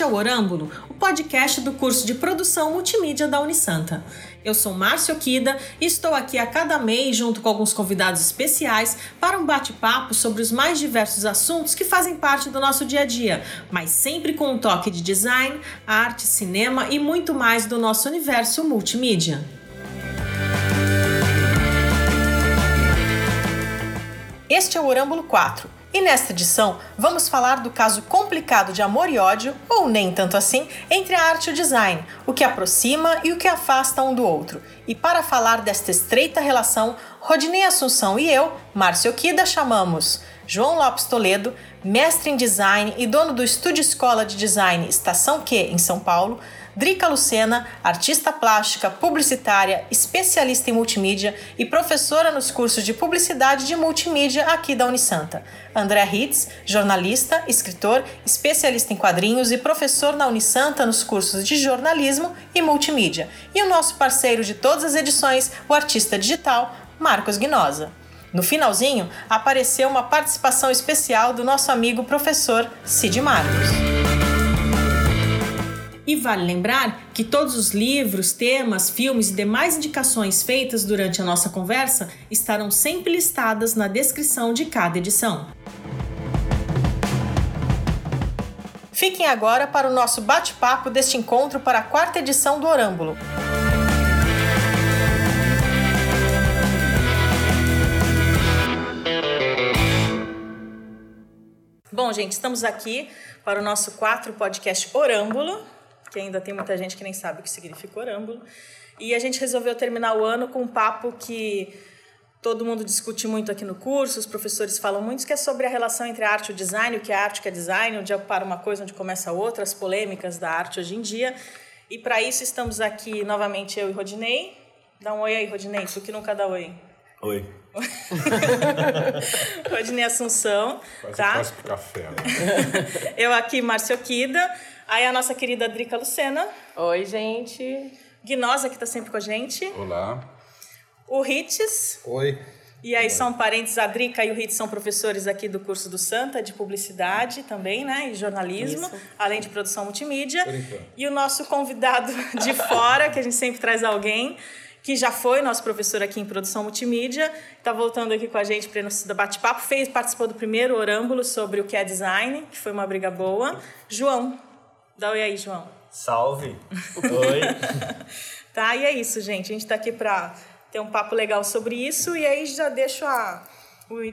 Este é o Orâmbulo, o podcast do curso de produção multimídia da Unisanta. Eu sou Márcio Kida e estou aqui a cada mês junto com alguns convidados especiais para um bate-papo sobre os mais diversos assuntos que fazem parte do nosso dia a dia, mas sempre com um toque de design, arte, cinema e muito mais do nosso universo multimídia. Este é o Orâmbulo 4 e nesta edição, vamos falar do caso complicado de amor e ódio, ou nem tanto assim, entre a arte e o design, o que aproxima e o que afasta um do outro. E para falar desta estreita relação, Rodinei Assunção e eu, Márcio Kida, chamamos João Lopes Toledo, mestre em design e dono do Estúdio Escola de Design Estação Q, em São Paulo, Drica Lucena, artista plástica, publicitária, especialista em multimídia e professora nos cursos de publicidade de multimídia aqui da Unisanta. André Hitz, jornalista, escritor, especialista em quadrinhos e professor na Unisanta nos cursos de jornalismo e multimídia. E o nosso parceiro de todas as edições, o artista digital, Marcos Guinosa. No finalzinho, apareceu uma participação especial do nosso amigo professor Cid Marcos. E vale lembrar que todos os livros, temas, filmes e demais indicações feitas durante a nossa conversa estarão sempre listadas na descrição de cada edição. Fiquem agora para o nosso bate-papo deste encontro para a quarta edição do Orâmbulo. Bom, gente, estamos aqui para o nosso quatro podcast Orâmbulo, que ainda tem muita gente que nem sabe o que significa orâmbulo. E a gente resolveu terminar o ano com um papo que todo mundo discute muito aqui no curso, os professores falam muito, que é sobre a relação entre a arte e o design, o que é arte, o que é design, onde para uma coisa, onde começa outra, as polêmicas da arte hoje em dia. E para isso estamos aqui novamente eu e Rodinei. Dá um oi aí, Rodinei, tu que nunca dá oi. Oi. Rodinei Assunção, Quase tá? Quase pro café. Né? eu aqui, Márcio Kida. Aí a nossa querida Drica Lucena. Oi, gente. Guinosa, que está sempre com a gente. Olá. O Ritz. Oi. E aí são parentes, a Drica e o Ritz são professores aqui do curso do Santa, de publicidade também, né? E jornalismo, Isso. além de produção multimídia. E o nosso convidado de fora, que a gente sempre traz alguém, que já foi nosso professor aqui em produção multimídia, está voltando aqui com a gente para nosso bate-papo, fez, participou do primeiro orâmbulo sobre o que é design, que foi uma briga boa. João, Dá oi aí, João. Salve! Oi! tá, e é isso, gente. A gente está aqui para ter um papo legal sobre isso. E aí já deixo a.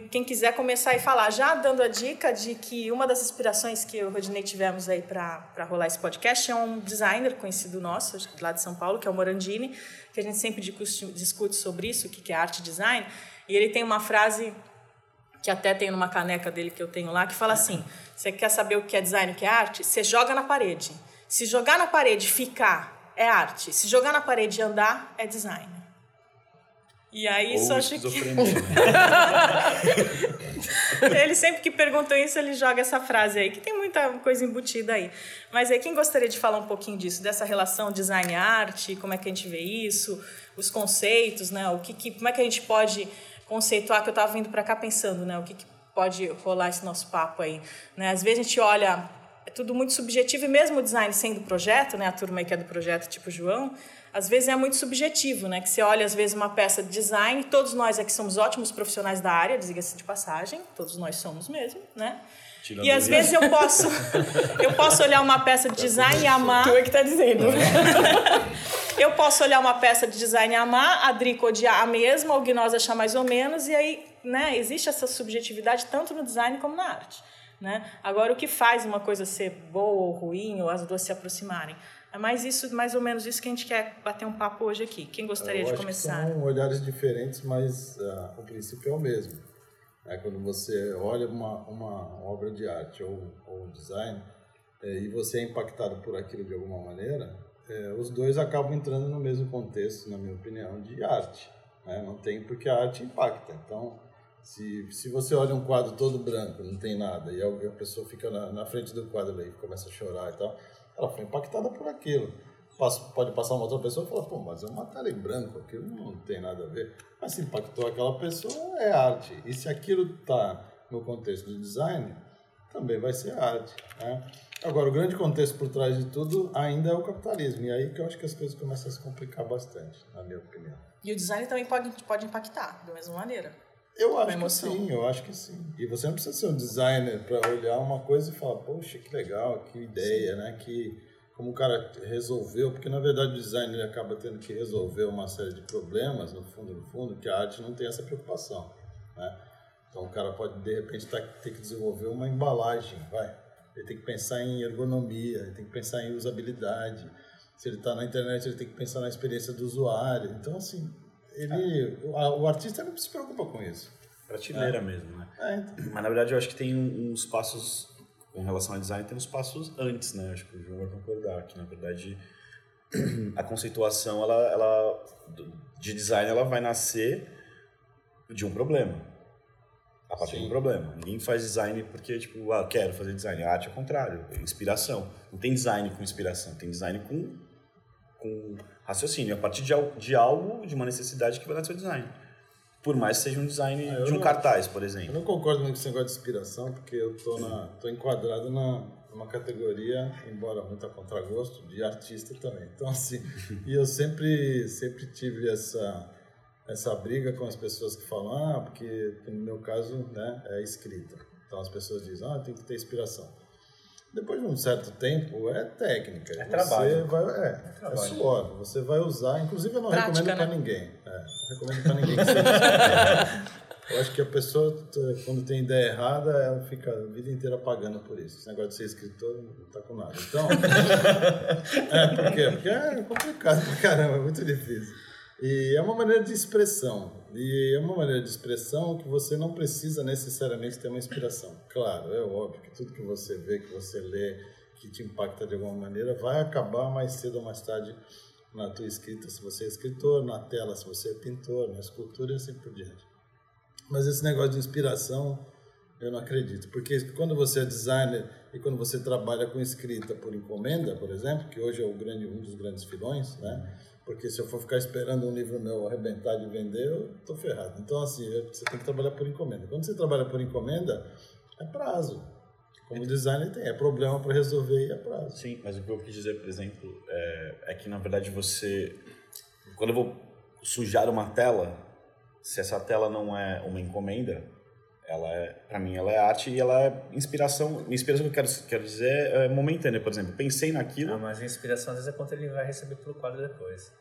Quem quiser começar a falar, já dando a dica de que uma das inspirações que eu e o Rodinei tivemos aí para rolar esse podcast é um designer conhecido nosso, lá de São Paulo, que é o Morandini, que a gente sempre discute sobre isso, o que é arte e design. E ele tem uma frase que até tem numa caneca dele que eu tenho lá, que fala assim: você quer saber o que é design, o que é arte? Você joga na parede. Se jogar na parede ficar, é arte. Se jogar na parede e andar, é design. E aí isso Ou acho que. ele sempre que pergunta isso, ele joga essa frase aí, que tem muita coisa embutida aí. Mas aí, quem gostaria de falar um pouquinho disso, dessa relação design-arte, como é que a gente vê isso, os conceitos, né? O que, que como é que a gente pode conceituar, que eu estava vindo para cá pensando, né? O que, que pode rolar esse nosso papo aí, né? Às vezes a gente olha, é tudo muito subjetivo, e mesmo o design sendo projeto, né? A turma aí que é do projeto, tipo João, às vezes é muito subjetivo, né? Que você olha, às vezes, uma peça de design, todos nós aqui somos ótimos profissionais da área, diga-se de passagem, todos nós somos mesmo, né? Tirando e às isso. vezes eu posso, eu posso olhar uma peça de design e amar. Tu é que tá dizendo. Eu posso olhar uma peça de design e amar, a Drico odiar a mesma, o Gnose achar mais ou menos, e aí né, existe essa subjetividade tanto no design como na arte. Né? Agora, o que faz uma coisa ser boa ou ruim, ou as duas se aproximarem? É mais isso, mais ou menos isso que a gente quer bater um papo hoje aqui. Quem gostaria Eu de acho começar? Que são olhares diferentes, mas ah, o princípio é o mesmo. É quando você olha uma, uma obra de arte ou, ou design eh, e você é impactado por aquilo de alguma maneira, eh, os dois acabam entrando no mesmo contexto, na minha opinião, de arte. né? Não tem porque a arte impacta. Então, se, se você olha um quadro todo branco, não tem nada, e a, pessoa fica na, na frente do quadro aí, começa a chorar e tal, ela foi impactada por aquilo. Pode passar uma outra pessoa e falar, pô, mas é uma tela em branco, aquilo não tem nada a ver. Mas se impactou aquela pessoa, é arte. E se aquilo está no contexto do design, também vai ser arte. Né? Agora, o grande contexto por trás de tudo ainda é o capitalismo. E aí que eu acho que as coisas começam a se complicar bastante, na minha opinião. E o design também pode, pode impactar, da mesma maneira. Eu acho que sim, eu acho que sim. E você não precisa ser um designer para olhar uma coisa e falar, poxa, que legal, que ideia, né? Que como o cara resolveu, porque na verdade o design ele acaba tendo que resolver uma série de problemas, no fundo, no fundo, que a arte não tem essa preocupação, né? Então o cara pode de repente tá, ter que desenvolver uma embalagem, vai. Ele tem que pensar em ergonomia, ele tem que pensar em usabilidade. Se ele está na internet, ele tem que pensar na experiência do usuário. Então assim, ele, o, a- o artista não se preocupa com isso. Prateleira mesmo, né? É, então. Mas na verdade eu acho que tem uns passos, com relação ao design, tem uns passos antes, né? Acho que o João vai concordar, que na verdade a conceituação ela, ela, de design ela vai nascer de um problema. A partir de Sim. um problema. Ninguém faz design porque, tipo, ah, quero fazer design. A arte é o contrário, é inspiração. Não tem design com inspiração, tem design com, com raciocínio. A partir de, de algo, de uma necessidade que vai nascer o design. Por mais que seja um design Ah, eu de um não- cartaz, por Eu exemplo. não concordo muito com esse negócio de inspiração, porque eu tô, na, tô enquadrado na, numa categoria, embora muito a contragosto, de artista também. Então, assim, e eu sempre, sempre tive essa, essa briga com as pessoas que falam, ah, porque no meu caso né, é escrita. Então as pessoas dizem, ah, tem que ter inspiração. Depois de um certo tempo, é técnica. É Você trabalho. Vai, é, é, trabalho. suor. Você vai usar, inclusive eu não Prática, recomendo para né? ninguém. É, não recomendo para ninguém que seja eu acho que a pessoa, quando tem ideia errada, ela fica a vida inteira pagando por isso. Esse negócio de ser escritor não tá com nada. Então, é, por quê? Porque é complicado pra caramba, é muito difícil. E é uma maneira de expressão. E é uma maneira de expressão que você não precisa necessariamente ter uma inspiração. Claro, é óbvio que tudo que você vê, que você lê, que te impacta de alguma maneira, vai acabar mais cedo ou mais tarde na tua escrita, se você é escritor, na tela, se você é pintor, na escultura e assim por diante. Mas esse negócio de inspiração, eu não acredito. Porque quando você é designer e quando você trabalha com escrita por encomenda, por exemplo, que hoje é grande, um dos grandes filões, né? Porque se eu for ficar esperando um livro meu arrebentar de vender, eu tô ferrado. Então, assim, você tem que trabalhar por encomenda. Quando você trabalha por encomenda, é prazo. Como designer tem, é problema para resolver e é prazo. Sim, mas o que eu quis dizer, por exemplo, é, é que na verdade você. Quando eu vou sujar uma tela, se essa tela não é uma encomenda, ela é, para mim, ela é arte e ela é inspiração. Inspiração que eu quero, quero dizer é momentânea, por exemplo. Pensei naquilo. Não, mas a inspiração às vezes é quanto ele vai receber pelo quadro depois.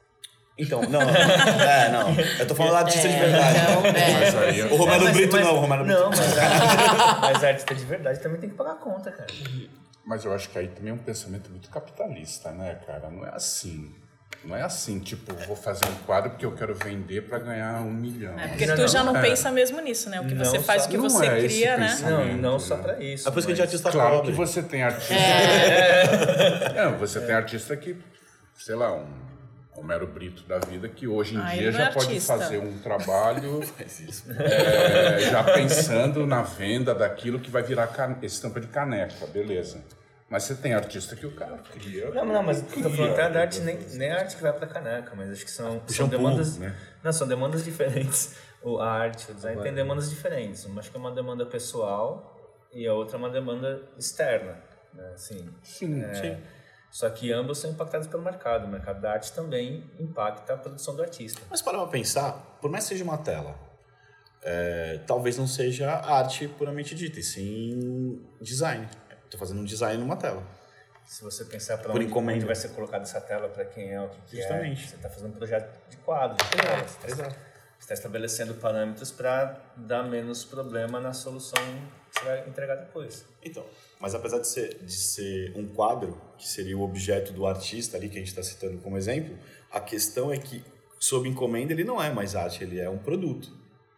Então, não, é, não. Eu tô falando do artista de verdade. Então, é. Aí eu- O Romero É, mas- Brito mas- não, o Romero Brito. Não, mas a, mas a artista de verdade também tem que pagar a conta, cara. Mas eu acho que aí também é um pensamento muito capitalista, né, cara? Não é assim. Não é assim, tipo, vou fazer um quadro porque eu quero vender para ganhar um milhão. É, porque Não, tu não, já não é. pensa mesmo nisso, né? O que Não você faz, só- o que você é cria, né? Não, não só né? pra isso. É por isso que a gente é artista Claro pobre. que você tem artista. É, você tem artista que, sei lá, um Homero Brito da vida, que hoje em Ah, dia não já é pode artista. fazer um trabalho é, já pensando na venda daquilo que vai virar can- estampa de caneca, beleza. Mas você tem artista que o cara cria. Não, não, mas tô cria, falando até da arte, cria, nem, nem a arte que vai pra caneca, mas acho que são, são demandas. né? Não, são demandas diferentes. O, a arte, o design tem demandas diferentes. Uma acho que é uma demanda pessoal e a outra é uma demanda externa. Né? Assim, Sim, é, Só que ambos são impactados pelo mercado. O mercado da arte também impacta a produção do artista. Mas para pra pensar, por mais que seja uma tela, é, talvez não seja arte puramente dita, e sim design. Estou fazendo um design numa tela. Se você pensar para onde, encomenda. onde vai ser colocada essa tela, para quem é, o que, que Justamente. é, você está fazendo um projeto de quadro. de tela. Você está está estabelecendo parâmetros para dar menos problema na solução que você vai entregar depois. Então, mas apesar de ser, de ser um quadro, que seria o objeto do artista ali, que a gente está citando como exemplo, a questão é que, sob encomenda, ele não é mais arte, ele é um produto.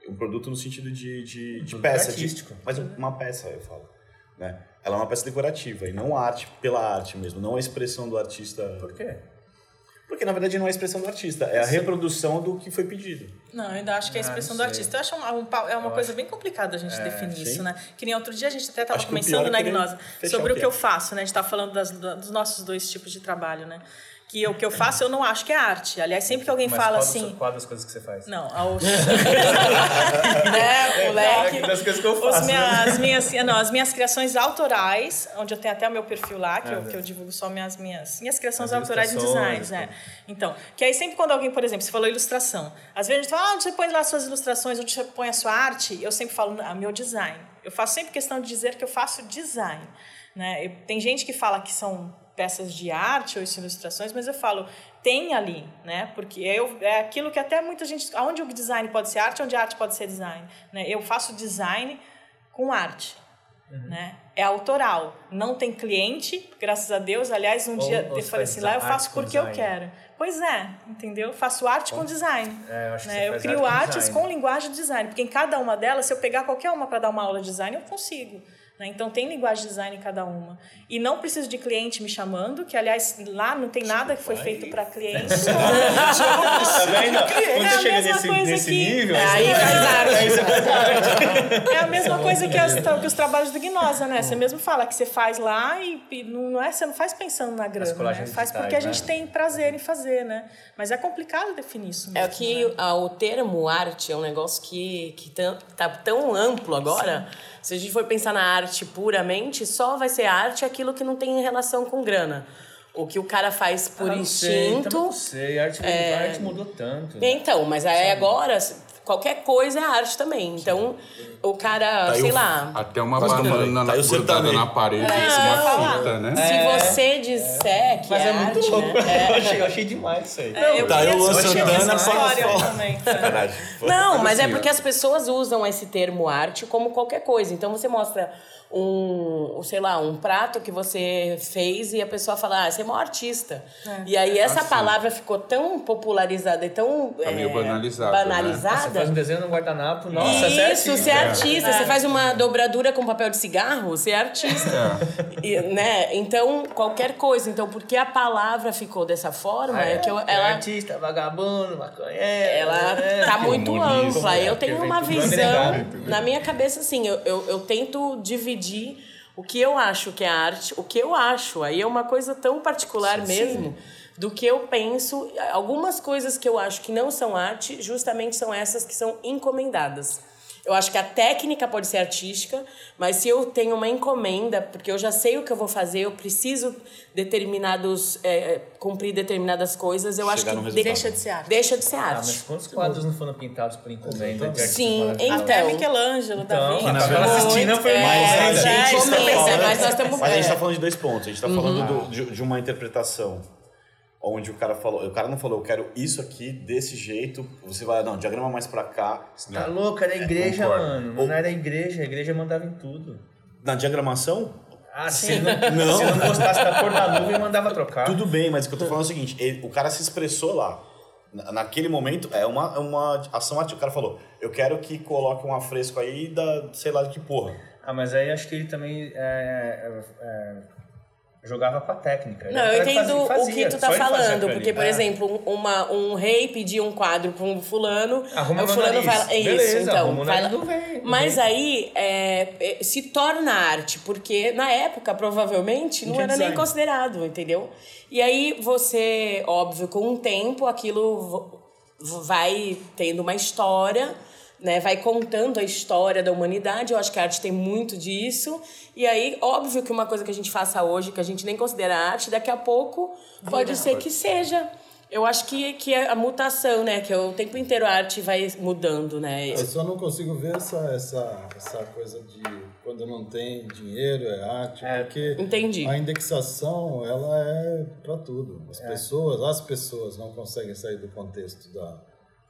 Um produto no sentido de, de, de produto peça. de- artístico. mas uma peça, eu falo. Né? Ela é uma peça decorativa, e não arte pela arte mesmo, não a expressão do artista. Por quê? Porque, na verdade, não é a expressão do artista, é a reprodução do que foi pedido. Não, eu ainda acho que é a Ah, expressão não do artista. Eu acho uma, um pa- é uma Eu coisa acho- bem complicada a gente definir sim. isso, né? Que nem outro dia a gente até estava começando na é Gnosa sobre o o que é. eu faço, né? A gente estava falando das- dos nossos dois tipos de trabalho, né? Que o que eu faço eu não acho que é arte. Aliás, sempre que alguém Mas fala qual das- assim. Qual das coisas que você faz? Não, ao... né, moleque. das coisas que eu faço. minha- né? as, minhas, não, as minhas criações autorais, onde eu tenho até o meu perfil lá, que, eu, que eu divulgo só minhas, minhas, minhas criações As autorais ilustrações, designs. É. Então, que aí sempre quando alguém, por exemplo, você falou ilustração, às vezes a gente fala, ah, onde você põe lá suas ilustrações, onde você põe a sua arte, eu sempre falo, ah, meu design. Eu faço sempre questão de dizer que eu faço design. Né? Eu- tem gente que fala que são peças de arte ou ilustrações, mas eu falo, tem ali, né? Porque eu, é aquilo que até muita gente. Onde o design pode ser arte, onde a arte pode ser design. Né? Eu faço design com arte. Né? É autoral. Não tem cliente, graças a Deus. Aliás, um Ou- dia ou eu falei assim, lá eu faço porque eu quero. Pois é, entendeu? Faço arte com design. É, eu acho que né? Eu faz crio arte com artes design. com linguagem de design, porque em cada uma delas, se eu pegar qualquer uma para dar uma aula de design, eu consigo. Né? Então tem linguagem de design em cada uma. E não preciso de cliente me chamando, que aliás lá não tem nada que foi feito para cliente. Tá vendo? Quando É você chega mesma nesse, nível, É, aí faz arte. É a mesma coisa que, as, que os trabalhos do Gnosa, né? Você mesmo fala que você faz lá e, e não é, você não faz pensando na grana, né? Faz porque a né? gente tem prazer em fazer, né? Mas é complicado definir isso É mesmo, que né? o termo arte é um negócio que, que tão- tá tão amplo agora. Se a gente for pensar na arte puramente, só vai ser arte aquilo que não tem relação com grana. O que o cara faz por Ah, não sei, instinto. também não sei, a arte, a arte mudou tanto. Então, mas aí agora, qualquer coisa é arte também. Então, o cara, Tá sei o- lá. Até uma eu banana Tá na, grudada parede, É, uma fita, né? Se você disser que Mas é, é muito arte, louco. né? Eu, achei, eu achei demais isso aí. É, eu Tá, eu Luan Santana também. Não, mas é assim, porque as pessoas usam esse termo arte como qualquer coisa. Então você mostra um, sei lá, um prato que você fez e a pessoa fala, ah, você é um artista. E aí essa Assim. palavra ficou tão popularizada e tão Tá meio eh, banalizada, né? banalizada. Você faz um desenho no guardanapo, nossa, Isso, certinho. você é artista. Você faz uma dobradura com papel de cigarro, você é artista. E, né? Então, qualquer coisa. Então, porque a palavra ficou dessa forma, é, que eu, É ela, artista, vagabundo, maconheiro. ela é, tá muito ampla. Eu porque tenho uma visão, na minha cabeça, assim, eu, eu, eu tento dividir o que eu acho que é arte, o que eu acho. Aí é uma coisa tão particular mesmo do que eu penso. Algumas coisas que eu acho que não são arte, justamente são essas que são encomendadas. Eu acho que a técnica pode ser artística, mas se eu tenho uma encomenda, porque eu já sei o que eu vou fazer, eu preciso determinados é, cumprir determinadas coisas, eu acho Chegar que no resultado. Deixa de ser arte. Deixa de ser Ah, arte. mas quantos quadros não foram pintados por encomenda Sim, maravilhosos? Até Então. Michelangelo, Então, Davi. a Capela Muito, Sistina foi é, mais Mas a ainda. gente é, está começa, falando- mas nós estamos- Mas a gente é. está falando de dois pontos. A gente está falando do- de, de uma interpretação onde o cara falou, o cara não falou, eu quero isso aqui desse jeito. Você vai, não, diagrama mais pra cá. Tá louco, era a igreja, concordo. mano. Não era a igreja, a igreja mandava em tudo. Na diagramação, Ah, se não, Não. se não gostasse da cor da nuvem, mandava trocar. tudo bem, mas o que eu tô falando é o seguinte: ele- o cara se expressou lá. Na- Naquele momento, é uma, é uma ação ativa. O cara falou, eu quero que coloque um afresco aí da, sei lá de que porra. Ah, mas aí acho que ele também é, é, é, jogava com a técnica. Não, eu entendo fazia- o que fazia, tu tá fazia falando, porque, por É. exemplo, um- uma, um rei pedir um quadro pra um fulano, Arruma o fulano vai lá. É isso, Beleza, então. vai lá. Mas aí é, é, se torna arte, porque na época, provavelmente, não tinha era nem design. considerado, entendeu? E aí você, óbvio, com o tempo, aquilo vai tendo uma história. Né, vai contando a história da humanidade. Eu acho que a arte tem muito disso. E aí, óbvio que uma coisa que a gente faça hoje, que a gente nem considera arte, daqui a pouco pode ser que seja. Eu acho que, que é a mutação, né? Que é o tempo inteiro a arte vai mudando, né? Eu só não consigo ver essa, essa, essa coisa de quando não tem dinheiro é arte, porque Entendi. a indexação ela é para tudo. As pessoas, as pessoas não conseguem sair do contexto da,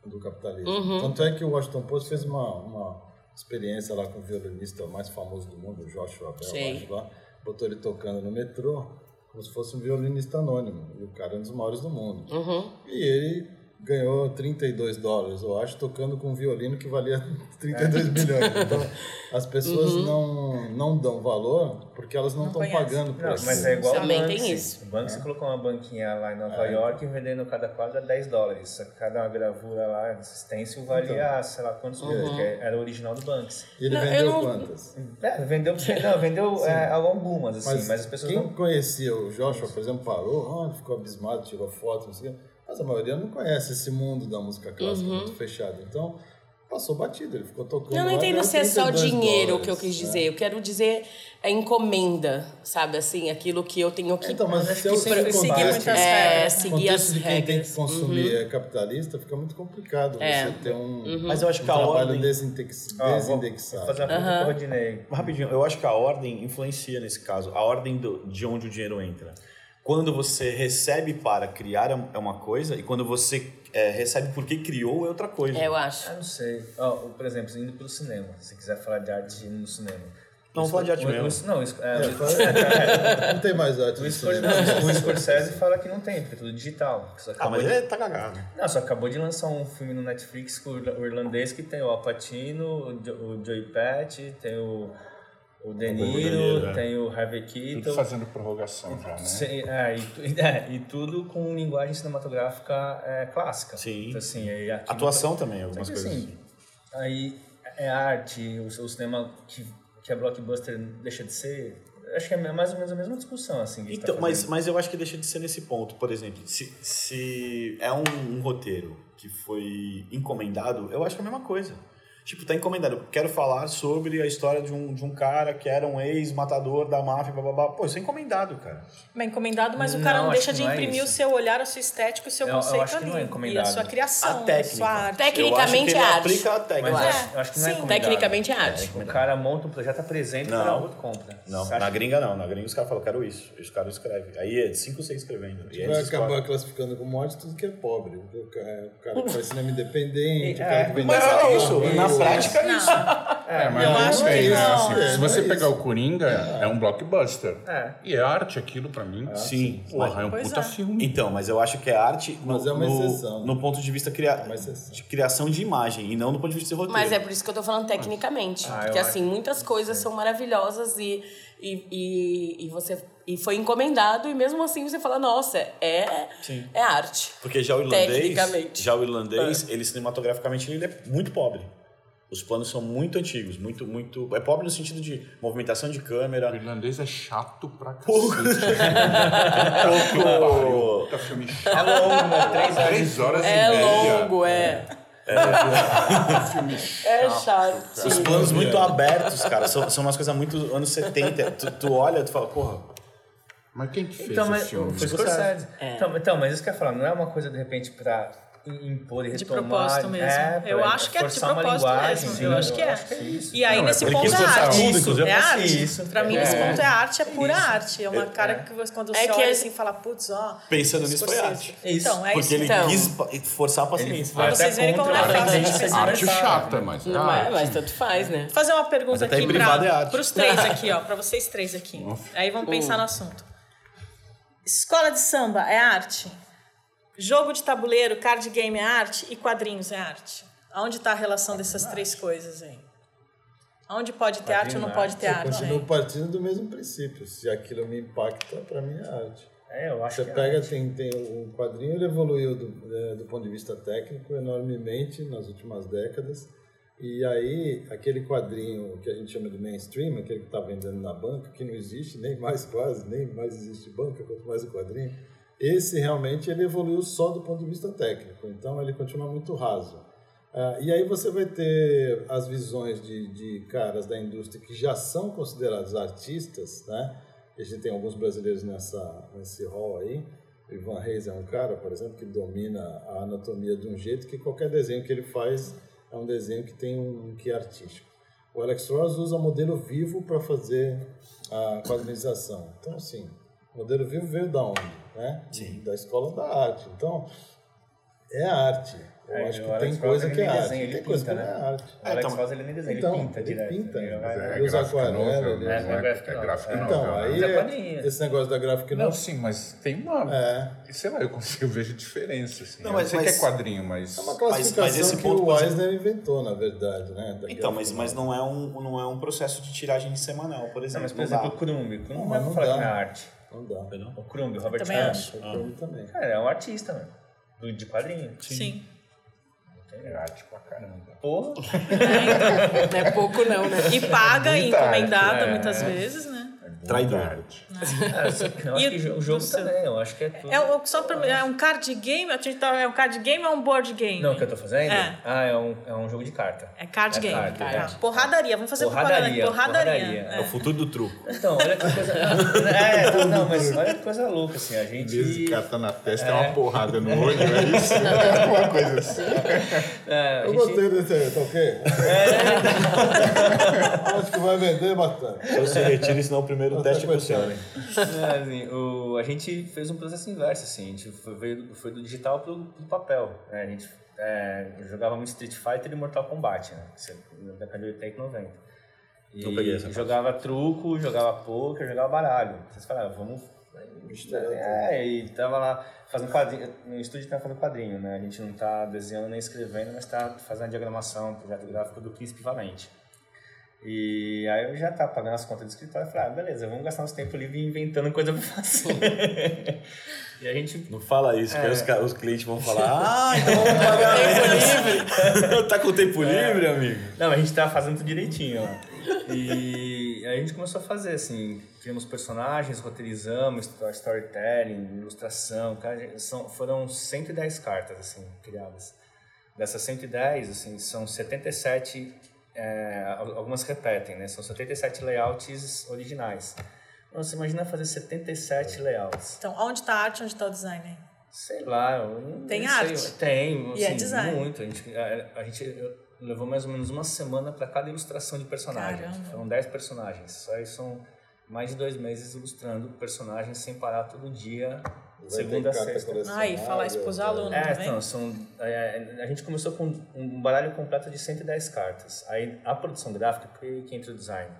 do capitalismo. Uhum. Tanto é que o Washington Post fez uma, uma experiência lá com o violinista mais famoso do mundo, o Joshua Bell, lá, botou ele tocando no metrô como se fosse um violinista anônimo. E o cara é um dos maiores do mundo. Uhum. E ele ganhou 32 dólares, eu acho, tocando com um violino que valia 32 milhões. Então, as pessoas não, não dão valor porque elas não estão pagando por Não, aquilo. mas é igual o Também tem Banksy. isso. O Banksy colocou uma banquinha lá em Nova York vendendo cada quadra 10 dólares. Só que Cada gravura lá, stencil, valia, sei lá quantos milhões, que era o original do Banksy. E ele Não, eu vendeu não- quantas? É, vendeu, não, vendeu é, algumas, assim, Mas, mas, as pessoas quem não... conhecia o Joshua, por exemplo, parou, ah, ficou abismado, tirou foto, não sei o quê. Mas a maioria não conhece esse mundo da música clássica muito fechado. Então, passou batido, ele ficou tocando Eu não entendo se é só 32 dinheiro dólares, que eu quis né? dizer. Eu quero dizer é encomenda, sabe? Assim, aquilo que eu tenho que. Então, mas se eu seguir muitas é, regras, né? seguir as de quem tem regras. que consumir é capitalista, fica muito complicado É. você ter um, Mas eu acho um que a trabalho ordem- desindex, Ó, vou- vou desindexado. fazer uma pergunta pro Rodinei. Rapidinho, eu acho que a ordem influencia nesse caso. A ordem do- de onde o dinheiro entra. Quando você recebe para criar é- é uma coisa e quando você é, recebe porque criou é outra coisa. É, eu acho. Ah, não sei. Ó, por exemplo, indo pro cinema. Se quiser falar de arte indo no cinema. Não, vamos falar de arte O- o- mesmo. Não, é, É, o- fala- não tem mais arte o no Scor- cinema. não, o Scorsese fala que não tem, porque é tudo digital. Só Ah, mas de- ele tá cagado. Não, só acabou de lançar um filme no Netflix com o irla- o irlandês que tem o Al Pacino, o, Jo- o Joey Patch, tem o, o De De Niro, Niro, é. tem o Harvey Tudo Keitel. fazendo prorrogação já, né? Sim, é, e, é, e tudo com linguagem cinematográfica é, clássica. Sim. Então, assim, aqui Atuação também, algumas que, coisas. assim, aí é arte, o, o cinema que, que é blockbuster deixa de ser. Acho que é mais ou menos a mesma discussão, assim. gente Então, tá mas, mas eu acho que deixa de ser nesse ponto. Por exemplo, se, se é um, um roteiro que foi encomendado, eu acho que é a mesma coisa. Tipo, tá encomendado. Quero falar sobre a história de um, de um cara que era um ex-matador da máfia, blá, blá, blá. Pô, isso é encomendado, cara. Mas encomendado, mas o cara não acho deixa que de não é imprimir o isso. seu olhar, a sua estética, o seu Eu- eu conceito acho que ali. não é e a encomendado. sua criação, A técnica. sua arte. Tecnicamente eu é acho que ele arte. aplica a Mas técnica. eu É, acho, eu acho que não é sim. encomendado. Tecnicamente é arte. O cara monta um projeto, apresenta Não. para outro compra. Não, Você acha na gringa não. Na gringa os caras falam, quero isso. E os caras escrevem. Aí é de 5 ou 6 escrevendo. E aí Vai eles acabar escolhem. classificando como arte tudo que é pobre. O cara, o cara que faz cinema independente, o É, cara que vende Mas é isso. Na prática é isso. É, mas Eu não acho que né? não. Assim, É, se não você é pegar isso. o Coringa, é um blockbuster. É. E é arte aquilo pra mim. Sim. Porra, é um Pois puta é. filme. Então, mas eu acho que é arte no, Mas é uma no- exceção, né? no ponto de vista cria... uma exceção. de criação de imagem e não do ponto de vista de roteiro. Mas é por isso que eu tô falando tecnicamente. Ah, eu porque, acho assim, muitas coisas são maravilhosas e, e, e, e você. E foi encomendado, e mesmo assim você fala, nossa, é, Sim. é arte. Porque já o irlandês, Tecnicamente. já o irlandês, ele cinematograficamente ele é muito pobre. Os planos são muito antigos, muito muito é pobre no sentido de movimentação de O câmera. irlandês é chato pra cacete. Pouco- Puta filme É chato. longo, né? Três horas. Três horas É e meia. longo, é. filme É chato. chato. Os planos muito abertos, cara, são, são umas coisas muito anos 70. Tu, tu olha, tu fala, porra, Mas quem que fez Então, o mas, filme? foi Scorsese. Então, então, mas isso que eu ia falar, não é uma coisa, de repente, pra impor e De retomar. propósito mesmo. É, eu pra acho que é de propósito mesmo. eu sim, acho que é. acho que é isso. E aí, Não, é nesse porque ponto, é arte. tudo, é pra arte. isso. Pra mim, É. nesse ponto, é arte, é pura arte. É uma cara que você, quando você É que olha é- assim, fala, putz, ó... pensando nisso foi arte. Isso. Então, é Porque isso. ele Então. quis forçar a paciência. Vai vocês verem como é a fácil de pensar. Arte chata, mas é Não é, mas tanto faz, né? Vou fazer uma pergunta aqui é para os três aqui, ó. Pra vocês três aqui. Aí vamos pensar no assunto. Escola de samba é arte? Jogo de tabuleiro, card game é arte? E quadrinhos é arte? Aonde está a relação dessas três coisas aí? Aonde pode ter arte ou não pode ter Eu arte? continuo aí? partindo do mesmo princípio. Se aquilo me impacta, para mim é arte. É, eu acho Você que é pega, tem, tem o quadrinho, ele evoluiu do, é, do ponto de vista técnico enormemente nas últimas décadas. E aí, aquele quadrinho que a gente chama de mainstream, aquele que está vendendo na banca, que não existe nem mais quase, nem mais existe banca, quanto mais o quadrinho, esse realmente ele evoluiu só do ponto de vista técnico. Então, ele continua muito raso. Ah, e aí você vai ter as visões de, de caras da indústria que já são considerados artistas, né? A gente tem alguns brasileiros nessa, nesse hall aí. O Ivan Reis é um cara, por exemplo, que domina a anatomia de um jeito que qualquer desenho que ele faz é um desenho que tem um que artístico. O Alex Ross usa modelo vivo para fazer a quadrinização. Então, assim, o modelo vivo veio da onde? Né? Da escola da arte. Então, é arte. Eu É, acho o que Alex tem coisa que é arte. tem ele coisa pinta, que não é né? arte. O Alex então- Ross, ele nem desenha, Então, ele pinta ele direto. pinta. Ele Mas é aquarelas, novel, ele- não É, é, é gráfico é novel. gráfico É. novel, Então, né? aí Mas é é- esse negócio da gráfica Não, não. sim, mas tem uma. É. Sei lá, eu, consigo, eu vejo diferença. Assim. Não, eu mas- sei que mas- é quadrinho, mas. É uma Mas- classificação mas esse que ponto, o por exemplo- Eisner inventou, na verdade, né? Então, mas, mas não, é um, não é um processo de tiragem semanal, por Não, exemplo. mas, por Não exemplo, o. O Crumb Não, não mas é não pra falar dá. que não é arte. Não dá. O Crumb, o Robert também Crumb. acho. Eu também. Cara, é um artista, mano. Do- De quadrinho. Sim. É arte pra caramba. Porra. Não é pouco, não, né? E paga Muita encomendada arte, é. muitas vezes? Traidor. Que eu acho que o jogo também, eu acho que é tudo. É, um- só pra, é um card game? A gente tá, é um card game ou é um board game? Não, o que eu tô fazendo? É. Ah, é um, é um jogo de carta. É card É game. card, tá. é. Porradaria, vamos fazer Porradaria, porradaria. Porradaria. porradaria. É o futuro do truco. Então, olha que coisa. é, não, não, mas olha que coisa louca, assim, a Em vez de gente. carta na testa, é uma porrada no olho, é isso? É uma coisa assim. É, Eu gente gostei desse aí, tá ok? Acho que vai vender bastante. Então você retira, senão o primeiro Tá teste é pro céu. É, assim, o, a gente fez um processo inverso, assim, a gente foi, veio- foi do digital pro, pro papel. né? A gente é, jogava muito Street Fighter e Mortal Kombat, né? É da década de 80 e 90. E Não peguei essa parte. jogava truco, jogava poker, jogava baralho. Vocês falaram, vamos. É, e tava lá fazendo quadrinho. No estúdio tá fazendo quadrinho, né? A gente não tá desenhando nem escrevendo, mas tá fazendo a diagramação, projeto gráfico do Príncipe Valente. E aí eu já tava pagando as contas do escritório e falei, ah, beleza, vamos gastar nosso tempo livre inventando coisa pra fazer. e a gente. Não fala isso, É. que aí os, ca- os clientes vão falar, ah, então vamos pagar tempo livre. tá com tempo livre, amigo? Não, a gente tava fazendo tudo direitinho lá. E aí a gente começou a fazer, assim, criamos personagens, roteirizamos, sto- storytelling, ilustração, cara, são, foram 110 cartas, assim, criadas. Dessas 110, assim, são 77, é, al- algumas repetem, né? São 77 layouts originais. Então, você imagina fazer 77 layouts. Então, onde tá a arte, onde tá o design aí? Sei lá, eu não Tem sei, arte? Tem, E é assim, design? muito. A gente, a, a gente levou mais ou menos uma semana para cada ilustração de personagem. Caramba. Foram 10 personagens. Só aí são mais de dois meses ilustrando personagens sem parar todo dia, Vai segunda a sexta. colecionável, Aí, falar isso pros alunos. É, tá vendo? então, são, é, a gente começou com um baralho completo de 110 cartas. Aí a produção gráfica que, que entra o design.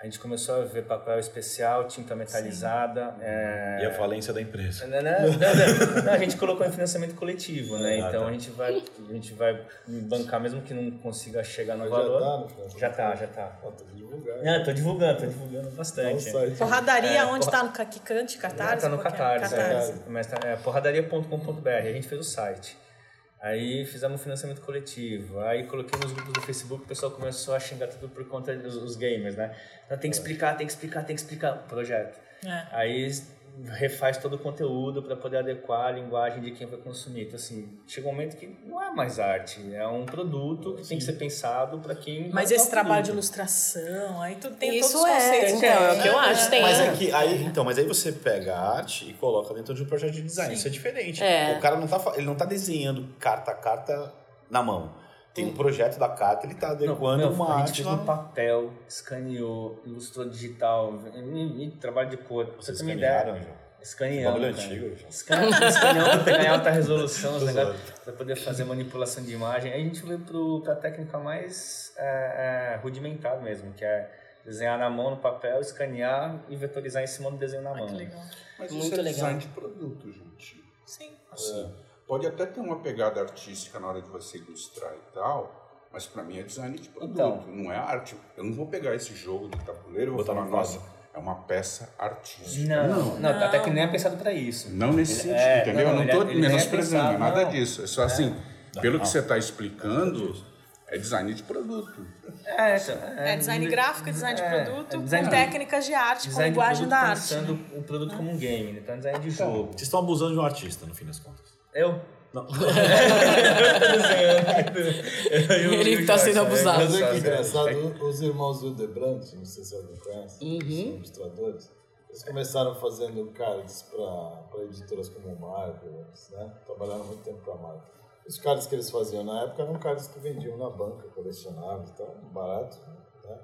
A gente começou a ver papel especial, tinta metalizada. é, E a falência da empresa. não, não, não, não, não, a gente colocou em financiamento coletivo, né? Ah, Então tá. a gente vai, a gente vai bancar mesmo que não consiga chegar no Mas valor. já tá? Já tá, já tá. Ó, tô divulgando. Não, tô divulgando, tô divulgando bastante. Porradaria, É, onde porra- tá no Kikante, Catarse? tá no é? Catarse, Catarse. é, mas tá, é porradaria.com.br, a gente fez o site. Aí fizemos um financiamento coletivo, aí coloquei nos grupos do Facebook, o pessoal começou a xingar tudo por conta dos os gamers, né? Então tem que explicar, tem que explicar, tem que explicar o projeto. É. Aí refaz todo o conteúdo para poder adequar a linguagem de quem vai consumir. Então, assim, chega um momento que não é mais arte, é um produto que tem que ser pensado para quem. Mas vai esse trabalho de ilustração, aí tu tem Isso todos os é, conceitos. então, é o que eu acho. Tem, Mas, é que, aí, então, mas aí você pega a arte e coloca dentro de um projeto de design. Isso é diferente. É. O cara não tá, ele não tá desenhando carta a carta na mão. Tem um projeto da carta, ele tá Não, adequando meu, uma a arte gente fez no papel, escaneou, ilustrou digital, e, e trabalho de cor. Pra você Vocês ter uma escanearam, ideia. já? Bagulho cara. antigo, já. Escane- Escaneamos pra em alta resolução os negócios, pra poder fazer manipulação de imagem. Aí a gente veio pro, pra técnica mais é, é, rudimentar mesmo, que é desenhar na mão no papel, escanear e vetorizar em cima do desenho na Ah, mão. que legal. Mas Muito isso é legal. design de produto, gente. Sim. Assim, Pode até ter uma pegada artística na hora de você ilustrar e tal, mas pra mim é design de produto, Então. não é arte. Eu não vou pegar esse jogo de tabuleiro e vou Botar falar, no nossa, é uma peça artística. Não, não, não, até que nem é pensado pra isso. Não nesse Ele- sentido, é, entendeu? não, eu não tô é- é menosprezando, pensado, nada não. disso. É só assim, pelo que você está explicando, é design de produto. É, então, É design gráfico, design de é, produto, é design com de- técnicas de arte, com linguagem da arte. pensando o produto como um game, então é design de jogo. Vocês estão abusando de um artista, no fim das contas. Eu? Não. Ele tá sendo abusado. Mas é que Engraçado, engraçado, os irmãos Hildebrandt, não sei se alguém conhece, Uhum. são ilustradores, eles começaram fazendo cards para editoras como Marvel, né? Trabalharam muito tempo para Marvel. Os cards que eles faziam na época eram cards que vendiam na banca, colecionáveis, então, baratos. Né?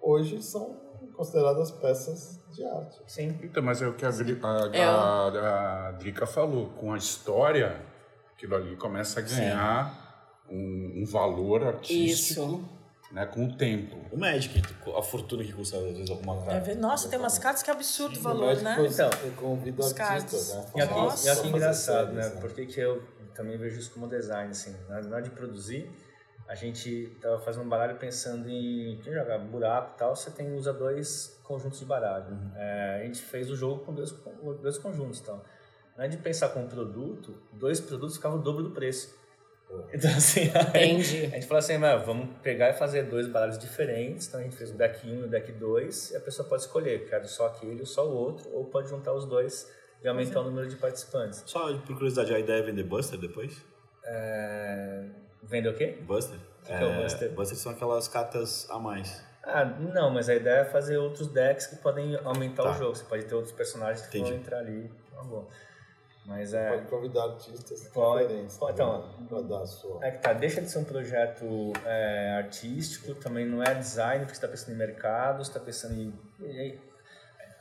Hoje são consideradas peças de arte. Sim. Então, mas é o que a, Gri- a, É. a, a Drica falou, com a história aquilo ali começa a ganhar um, um valor artístico Isso. né, com o tempo. O Magic, a fortuna que custa às vezes alguma carta. Nossa, tem umas cartas que é absurdo o valor, né? Então, você convida os artistas, né? E aqui, Nossa. e aqui é engraçado, né? Por que, que eu também vejo isso como design, assim? Na na hora de produzir, a gente tava fazendo um baralho pensando em quem jogar buraco e tal, você tem, usa dois conjuntos de baralho. É, a gente fez o jogo com dois, com dois conjuntos, então. Na hora de pensar com um produto, dois produtos ficavam o dobro do preço. Então, assim, aí Entendi. a gente falou assim, "Mas vamos pegar e fazer dois baralhos diferentes. Então a gente fez o deck 1 e o deck 2 e a pessoa pode escolher, quero só aquele ou só o outro, ou pode juntar os dois e aumentar o número de participantes. Só por curiosidade, a ideia é vender Buster depois? É... Vende o quê? Buster? que é o Buster? Buster são aquelas cartas a mais. Ah, não, mas a ideia é fazer outros decks que podem aumentar Tá. o jogo. Você pode ter outros personagens que Entendi. vão entrar ali. Tá bom. Mas Pode é. convidar artistas Pode, diferentes pode, então. dar sua. É que tá, deixa de ser um projeto é, artístico, também não é design, porque você está pensando em mercado, você está pensando em.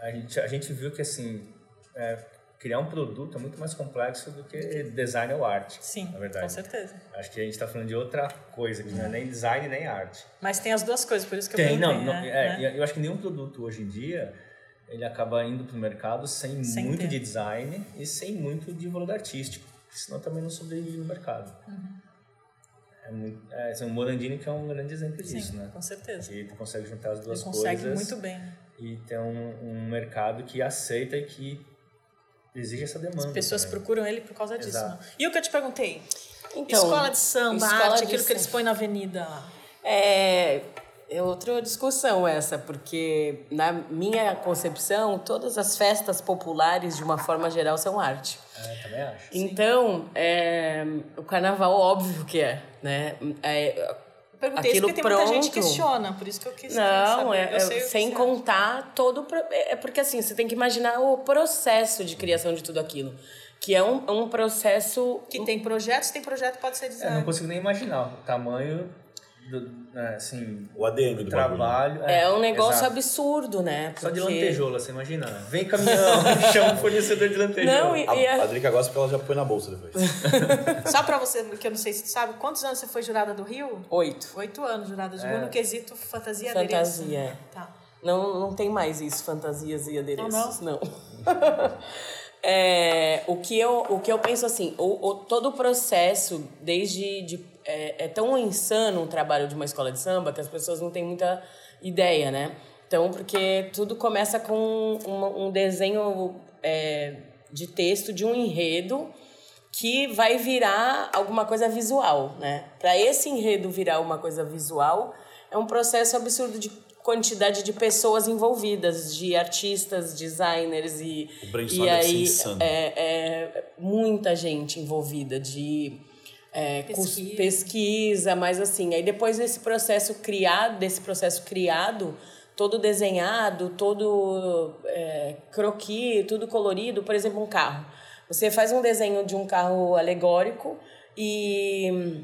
A gente, a gente viu que assim, é, criar um produto é muito mais complexo do que design ou arte. Sim, na verdade. com certeza. Acho que a gente está falando de outra coisa, que não é nem design nem arte. Mas tem as duas coisas, por isso que eu Tem, não, perguntei, não, né? é, Né? eu acho que nenhum produto hoje em dia ele acaba indo para o mercado sem, Sem muito ter. de design e sem muito de valor artístico, senão também não sobrevive no mercado. É muito, é, assim, o Morandini que é um grande exemplo disso, Sim, né? com certeza. Que tu consegue juntar as duas Ele consegue coisas muito bem. e ter um, um mercado que aceita e que exige essa demanda. As pessoas também. procuram ele por causa disso. Exato. né? E o que eu te perguntei? Então, escola de samba, escola arte, de aquilo que eles samba. põem na avenida lá. É, é outra discussão essa, porque na minha concepção, todas as festas populares, de uma forma geral, são arte. É, também acho. Então, é, o carnaval, óbvio que é, né? É, Eu perguntei isso Aquilo porque tem muita gente que pronto. questiona, por isso que eu quis Não, saber. é, Eu é- sei sem contar todo o. pro- É é porque assim, você tem que imaginar o processo de criação de tudo aquilo. Que é um, um processo. Que tem projetos, tem projeto pode ser É, não design. consigo nem imaginar o tamanho do, é, assim, O ADM do bagulho. trabalho. É um negócio exato. absurdo, né? Só de Porque- lantejoula, você imagina? Vem caminhão, chama o fornecedor de lantejoula. Não, e, A, e a- a Drica gosta porque ela já põe na bolsa depois. Só pra você, que eu não sei se tu sabe, quantos anos você foi jurada do Rio? Oito. Oito anos jurada do É. Rio no quesito fantasia e adereço. Fantasia, é. Tá. Não, não tem mais isso, fantasias e adereços, não? não. É, o, que eu, o que eu penso assim, o, o- todo o processo, desde. De, é, é tão insano o trabalho de uma escola de samba que as pessoas não têm muita ideia, né? Então, porque tudo começa com um, um desenho é, de texto de um enredo que vai virar alguma coisa visual, né? Para esse enredo virar uma coisa visual, é um processo absurdo de quantidade de pessoas envolvidas, de artistas, designers e O e aí é, é muita gente envolvida de é, Pesquisa. pesquisa, mas assim, aí depois desse processo criado, desse processo criado, todo desenhado, todo é, croquis, tudo colorido, por exemplo, um carro. Você faz um desenho de um carro alegórico e,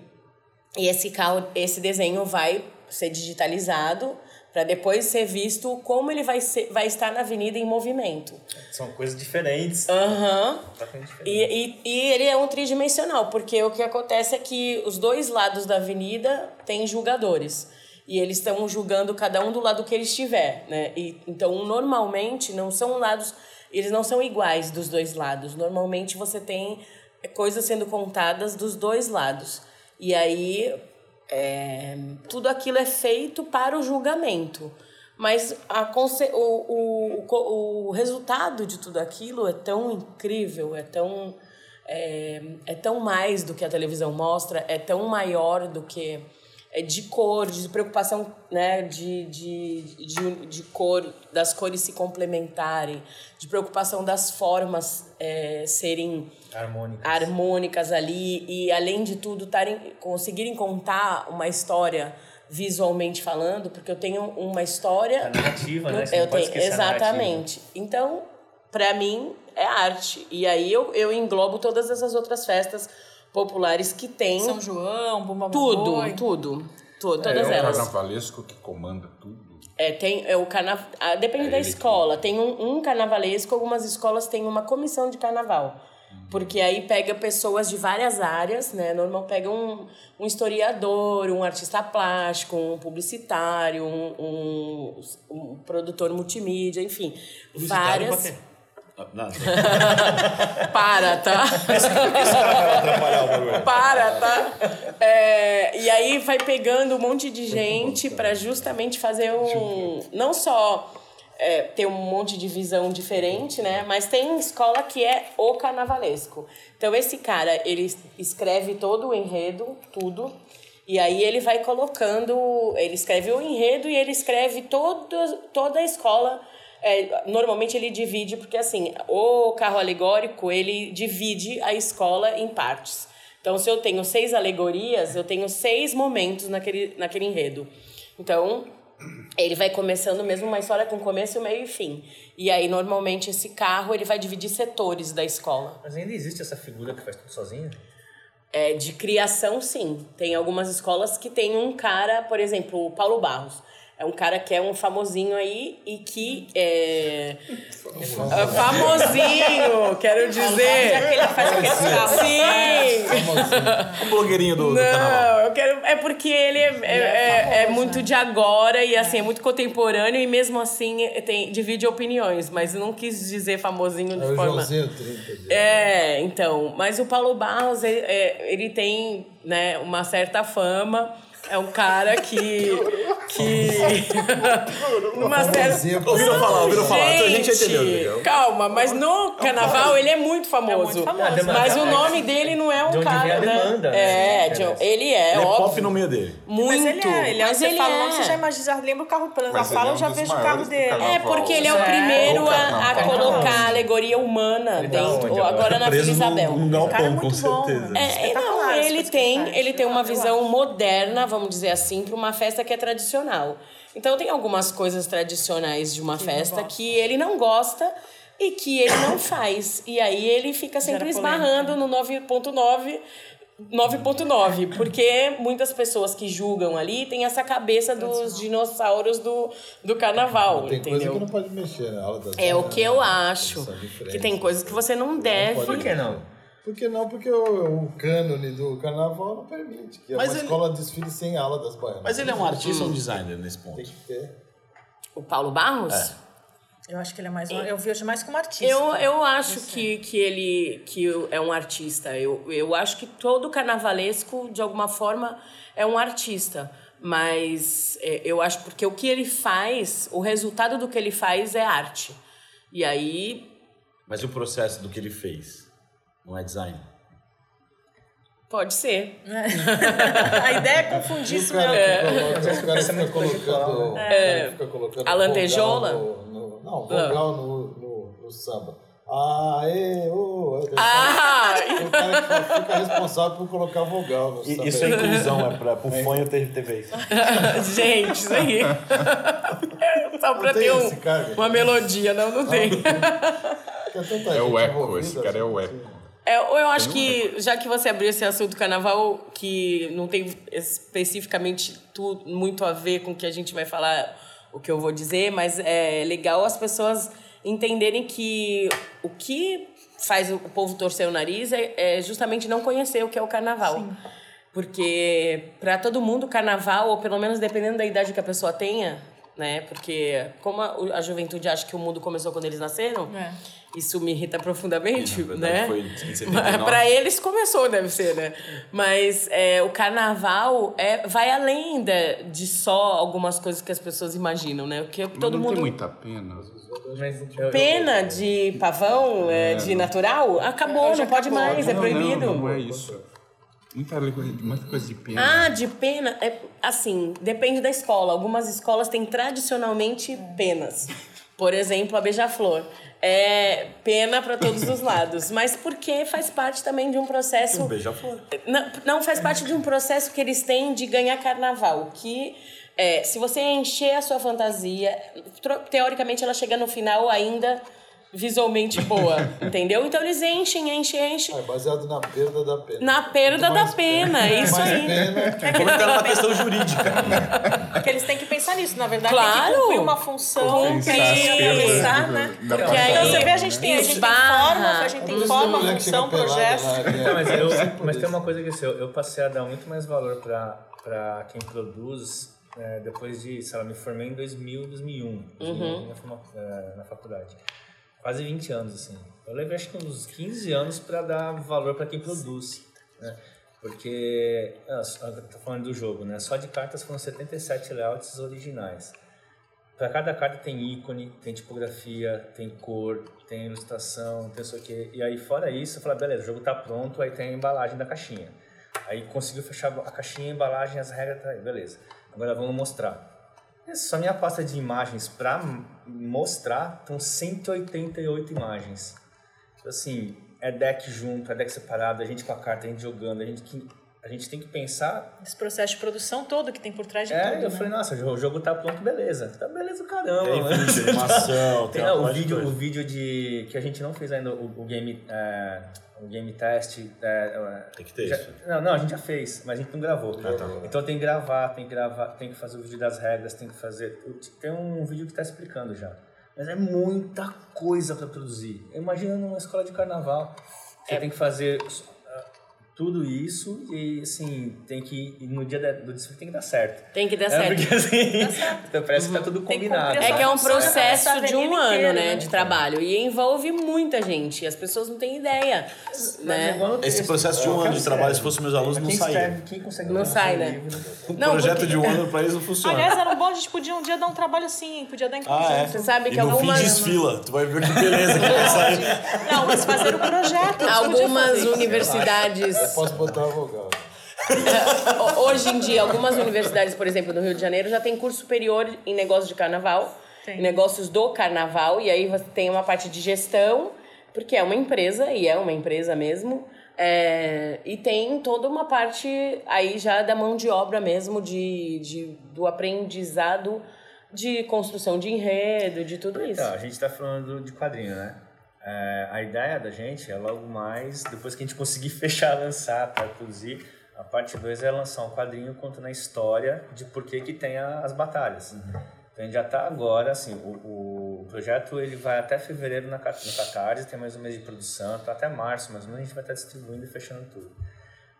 e esse carro, esse desenho vai ser digitalizado para depois ser visto como ele vai, ser, vai estar na avenida em movimento. São coisas diferentes. Aham. Diferentes. E, e, e ele é um tridimensional, porque o que acontece é que os dois lados da avenida têm julgadores. E eles estão julgando cada um do lado que ele estiver, né? E, então, normalmente, não são lados... Eles não são iguais dos dois lados. Normalmente, você tem coisas sendo contadas dos dois lados. E aí, é, tudo aquilo é feito para o julgamento. Mas a o, o, o resultado de tudo aquilo é tão incrível, é tão, é, é tão mais do que a televisão mostra, é tão maior do que é de cor, de preocupação né, de, de, de, de cor, das cores se complementarem, de preocupação das formas é, serem Harmônicas. harmônicas ali e além de tudo tarem, conseguirem contar uma história visualmente falando, porque eu tenho uma história A narrativa, né? Você eu não pode tenho, exatamente. Então, para mim é arte. E aí eu, eu englobo todas essas outras festas populares que tem São João, Bumba tudo, Boi. tudo, tudo, É, todas é o elas. carnavalesco que comanda tudo. É, tem é o carnaval. Depende É da ele que- escola. Tem um, um carnavalesco, algumas escolas têm uma comissão de carnaval. Porque aí pega pessoas de várias áreas, né? Normal pega um, um historiador, um artista plástico, um publicitário, um, um, um produtor multimídia, enfim. Publicitário várias. Ah, Não, Para, tá? bagulho. Para, tá? É, e aí vai pegando um monte de gente para justamente fazer um. Não só é, ter um monte de visão diferente, né? Mas tem escola que é o carnavalesco. Então esse cara, ele escreve todo o enredo, tudo. E aí ele vai colocando, ele escreve o enredo e ele escreve todo, toda a escola. É, normalmente ele divide, porque assim, o carro alegórico, ele divide a escola em partes. Então, se eu tenho seis alegorias, eu tenho seis momentos naquele, naquele enredo. Então, ele vai começando mesmo uma história com começo, meio e fim. E aí, normalmente, esse carro ele vai dividir setores da escola. Mas ainda existe essa figura que faz tudo sozinho? É, de criação, sim. Tem algumas escolas que tem um cara, por exemplo, o Paulo Barros. É um cara que é um famosinho aí e que é. é famosinho, quero dizer. Aquele que faz aqueles carros. Sim! O blogueirinho do, do. Não, eu quero. É porque ele é, é, é- é muito de agora e assim, é muito contemporâneo e mesmo assim tem, divide opiniões, mas não quis dizer famosinho de É forma. Joãozinho 30 de... É, então, mas o Paulo Barros, ele, é, ele tem, né, uma certa fama. É um cara que. que. numa certa. Ouviram falar, ouviram falar. A gente entendeu. Entendeu? calma, mas no carnaval ele é muito famoso. famoso. Ah, demanda- Mas o nome dele não é um De onde cara. vem a né? demanda, né? É, de- interessa. ele é, Ele é óbvio. pop no meio dele. Muito. Mas ele é, ele é, Mas você ele fala é. você já imagina, já lembra o carro plano. Mas Já fala, é eu já um vejo o carro dele. É, porque ele é o É. primeiro a, a colocar a alegoria humana Ele tá dentro, agora? na Vila Isabel. é galpão, com muito bom, certeza. É, é, não, ele tem, ele tem uma visão moderna, vamos dizer assim, para uma festa que é tradicional. Então tem algumas coisas tradicionais de uma festa que ele não gosta e que ele não faz. E aí ele fica sempre esbarrando no 9.9 9.9, porque muitas pessoas que julgam ali têm essa cabeça dos dinossauros do, do carnaval, Tem coisa que entendeu? não pode mexer na aula das É o que eu acho. Que tem coisas que você não deve. Por que não? Por que não? Porque o, o cânone do carnaval não permite que Mas uma ele- escola desfile sem aula das baianas. Mas ele é um artista ou um designer nesse ponto? Tem que ter. O Paulo Barros? Eu acho que ele é mais um, eu vejo mais como artista. Eu, eu acho que, que ele que é um artista. Eu, eu acho que todo carnavalesco, de alguma forma, é um artista. Mas é, eu acho porque o que ele faz, o resultado do que ele faz é arte. E aí, Mas o processo do que ele fez não é design. pode ser. A ideia é confundir isso o mesmo. coloca, o cara que fica colocando, o cara que fica colocando A lantejola? no- no- não, vogal no, no, no samba. Aê, ô, ô, Ah! O cara que fica responsável por colocar vogal no samba. Isso é inclusão, é pra, pro fanho ter, vez. Gente, isso aí. Só pra tem ter um- uma melodia, não, não tem. Tem tanta É o eco, esse cara é o assim. eco. É, ou eu acho que, já que você abriu esse assunto do carnaval, que não tem especificamente tu, muito a ver com o que a gente vai falar, o que eu vou dizer, mas é legal as pessoas entenderem que o que faz o povo torcer o nariz é, é justamente não conhecer o que é o carnaval. Porque para todo mundo o carnaval, ou pelo menos dependendo da idade que a pessoa tenha, né? Porque como a, a juventude acha que o mundo começou quando eles nasceram, É. isso me irrita profundamente, né? foi em 79. Para eles começou, deve ser, né? Mas é, o carnaval é, vai além de, de só algumas coisas que as pessoas imaginam, né? Porque todo não mundo tem muita pena. Pena de pavão, é, de natural, acabou, não pode mais, é Não, proibido. Não, não é isso. Muita, muita coisa de pena. Ah, de pena, é assim, depende da escola. Algumas escolas têm tradicionalmente penas. Por exemplo, a Beija-Flor. É pena para todos os lados, mas porque faz parte também de um processo Um beija-flor. não, não faz parte de um processo que eles têm de ganhar carnaval. Que é, se você encher a sua fantasia, teoricamente ela chega no final ainda visualmente boa, entendeu? Então eles enchem, enchem, enchem. É baseado na perda da pena. Na perda da pena, é isso mais aí. pena. É que era uma questão jurídica? Porque eles têm que pensar nisso, na verdade, tem Claro. que cumprir uma função, Cumprir. tem que pensar, né? Porque aí- Então você vê, a gente tem, a gente tem forma, a gente tem forma, função, projeto. que é- Então, mas, eu, mas tem uma coisa que assim, eu, eu passei a dar muito mais valor para quem produz é, depois de, sei lá, me formei em 2000, 2001, 2001 na, forma- é, na faculdade. Quase 20 anos, assim. Eu levei acho que uns 15 anos para dar valor para quem produz, né? Porque, ah, tô falando do jogo, né? Só de cartas foram 77 layouts originais. Para cada carta tem ícone, tem tipografia, tem cor, tem ilustração, tem isso aqui. E aí, fora isso, eu falei, beleza, o jogo tá pronto, aí tem a embalagem da caixinha. Aí conseguiu fechar a caixinha, a embalagem, as regras, tá aí, beleza. Agora vamos mostrar. Essa Só minha pasta de imagens para mostrar estão 188 imagens. Então, assim, é deck junto, é deck separado, a gente com a carta, a gente jogando, a gente, a gente tem que pensar Esse processo de produção todo que tem por trás de é, tudo, eu né? falei, nossa, o jogo tá pronto, beleza. Tá beleza o caramba, Tem vídeo, animação, tem Tem, uma o vídeo, o coisa. vídeo de que a gente não fez ainda o, o game é, o game test é, é, Tem que ter já- isso. não, não, a gente já fez, mas a gente não gravou. Ah, tá. Então tem que gravar, tem que gravar, tem que fazer o vídeo das regras, tem que fazer. Tem um vídeo que tá explicando já. Mas é muita coisa para produzir. Imagina numa escola de carnaval. Você É. tem que fazer tudo isso e assim, tem que. e no dia do desfile tem que dar certo. Tem que dar É, certo. porque assim, então parece que tá tudo que combinado. É que é um processo de um ano, né, de trabalho. E envolve muita gente. As pessoas não têm ideia, né? igual Esse processo de um ano de trabalho, se fosse meus alunos, não saía. quem consegue Não sai, né? Um Não, projeto porque- de um ano pra eles não funciona. Aliás, era um bom, a gente podia um dia dar um trabalho assim, podia dar em conjunto. ah, é. Você sabe que e no algumas- fim desfila. Tu vai ver que beleza que vai sair. Não, mas fazer o projeto. Algumas fazer universidades, Posso botar a vogal. ho- hoje em dia, algumas universidades, por exemplo, no Rio de Janeiro, já tem curso superior em negócios de carnaval, Tem. em negócios do carnaval, e aí você tem uma parte de gestão, porque é uma empresa, e é uma empresa mesmo, é, e tem toda uma parte aí já da mão de obra mesmo, de, de, do aprendizado de construção de enredo, de tudo isso. Então, a gente tá falando de quadrinho, né? É, a ideia da gente é logo mais, depois que a gente conseguir fechar, lançar, para produzir, a parte 2 é lançar um quadrinho contando a história de por que que tem a- as batalhas. Então a gente já tá agora, assim, o, o projeto ele vai até fevereiro na, no Catarse, tem mais um mês de produção, tá até março, mas a gente vai estar distribuindo e fechando tudo.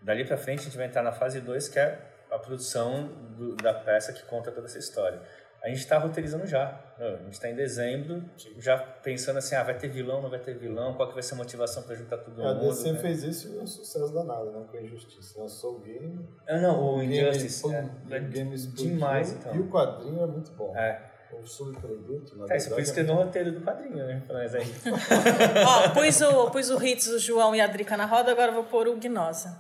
Dali para frente a gente vai entrar na fase 2, que é a produção do- da peça que conta toda essa história. A gente está roteirizando já. A gente está em dezembro, já pensando assim, ah, vai ter vilão, não vai ter vilão, qual que vai ser a motivação para juntar todo A mundo. DC né? fez isso e um sucesso danado, né? Com a Injustiça. Lançou o game, Ah, não, o o game, Injustice. o é, é game explodiu, demais, então. E o quadrinho é muito bom. É. O subproduto, na É, isso verdade, foi escrever um roteiro do quadrinho, né? Pra nós aí. Ó, pus o, pus o Ritz, o João e a Drica na roda, agora eu vou pôr o Gnosa.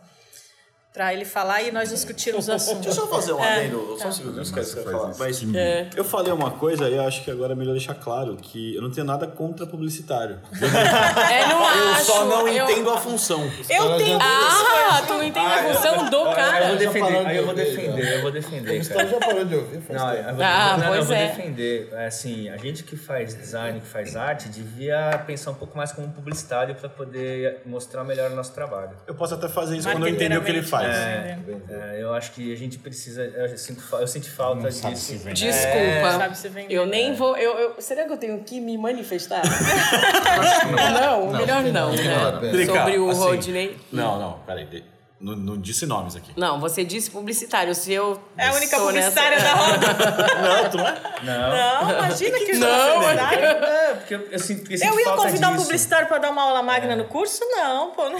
Pra ele falar e nós discutirmos o assunto. Deixa eu fazer um É, adendo, só um segundo, não esquece o que eu falar. Mas É. eu falei uma coisa e eu acho que agora é melhor deixar claro que eu não tenho nada contra publicitário. É, não Eu acho. só não eu- entendo a função. Eu tenho Ah, tu entende a função do Aí eu cara. vou defender, aí eu vou defender, eu vou defender, O cara. Gustavo já parou de ouvir faz Não, tempo. eu vou, Ah, não, pois eu vou é. defender. É, Assim, a gente que faz design, que faz arte, devia pensar um pouco mais como um publicitário para poder mostrar melhor o nosso trabalho. Eu posso até fazer isso quando eu entender o que ele faz. Marqueteiramente, É, eu acho que a gente precisa. Eu sinto, eu sinto falta disso. Desculpa. Sabe se vender. Eu nem vou. Eu, eu- será que eu tenho que me manifestar? não, melhor não, vale a né? Sobre o assim, Rodney. Não, não, peraí. Não, não disse nomes aqui. Não, você disse publicitário. Se eu. É a única publicitária nessa- da roda. Não, tu não é? Não. Não, imagina que Não, publicitário. É, porque eu, eu sinto que eu, ia convidar um disso. publicitário pra dar uma aula magna no curso? Não, pô. Não.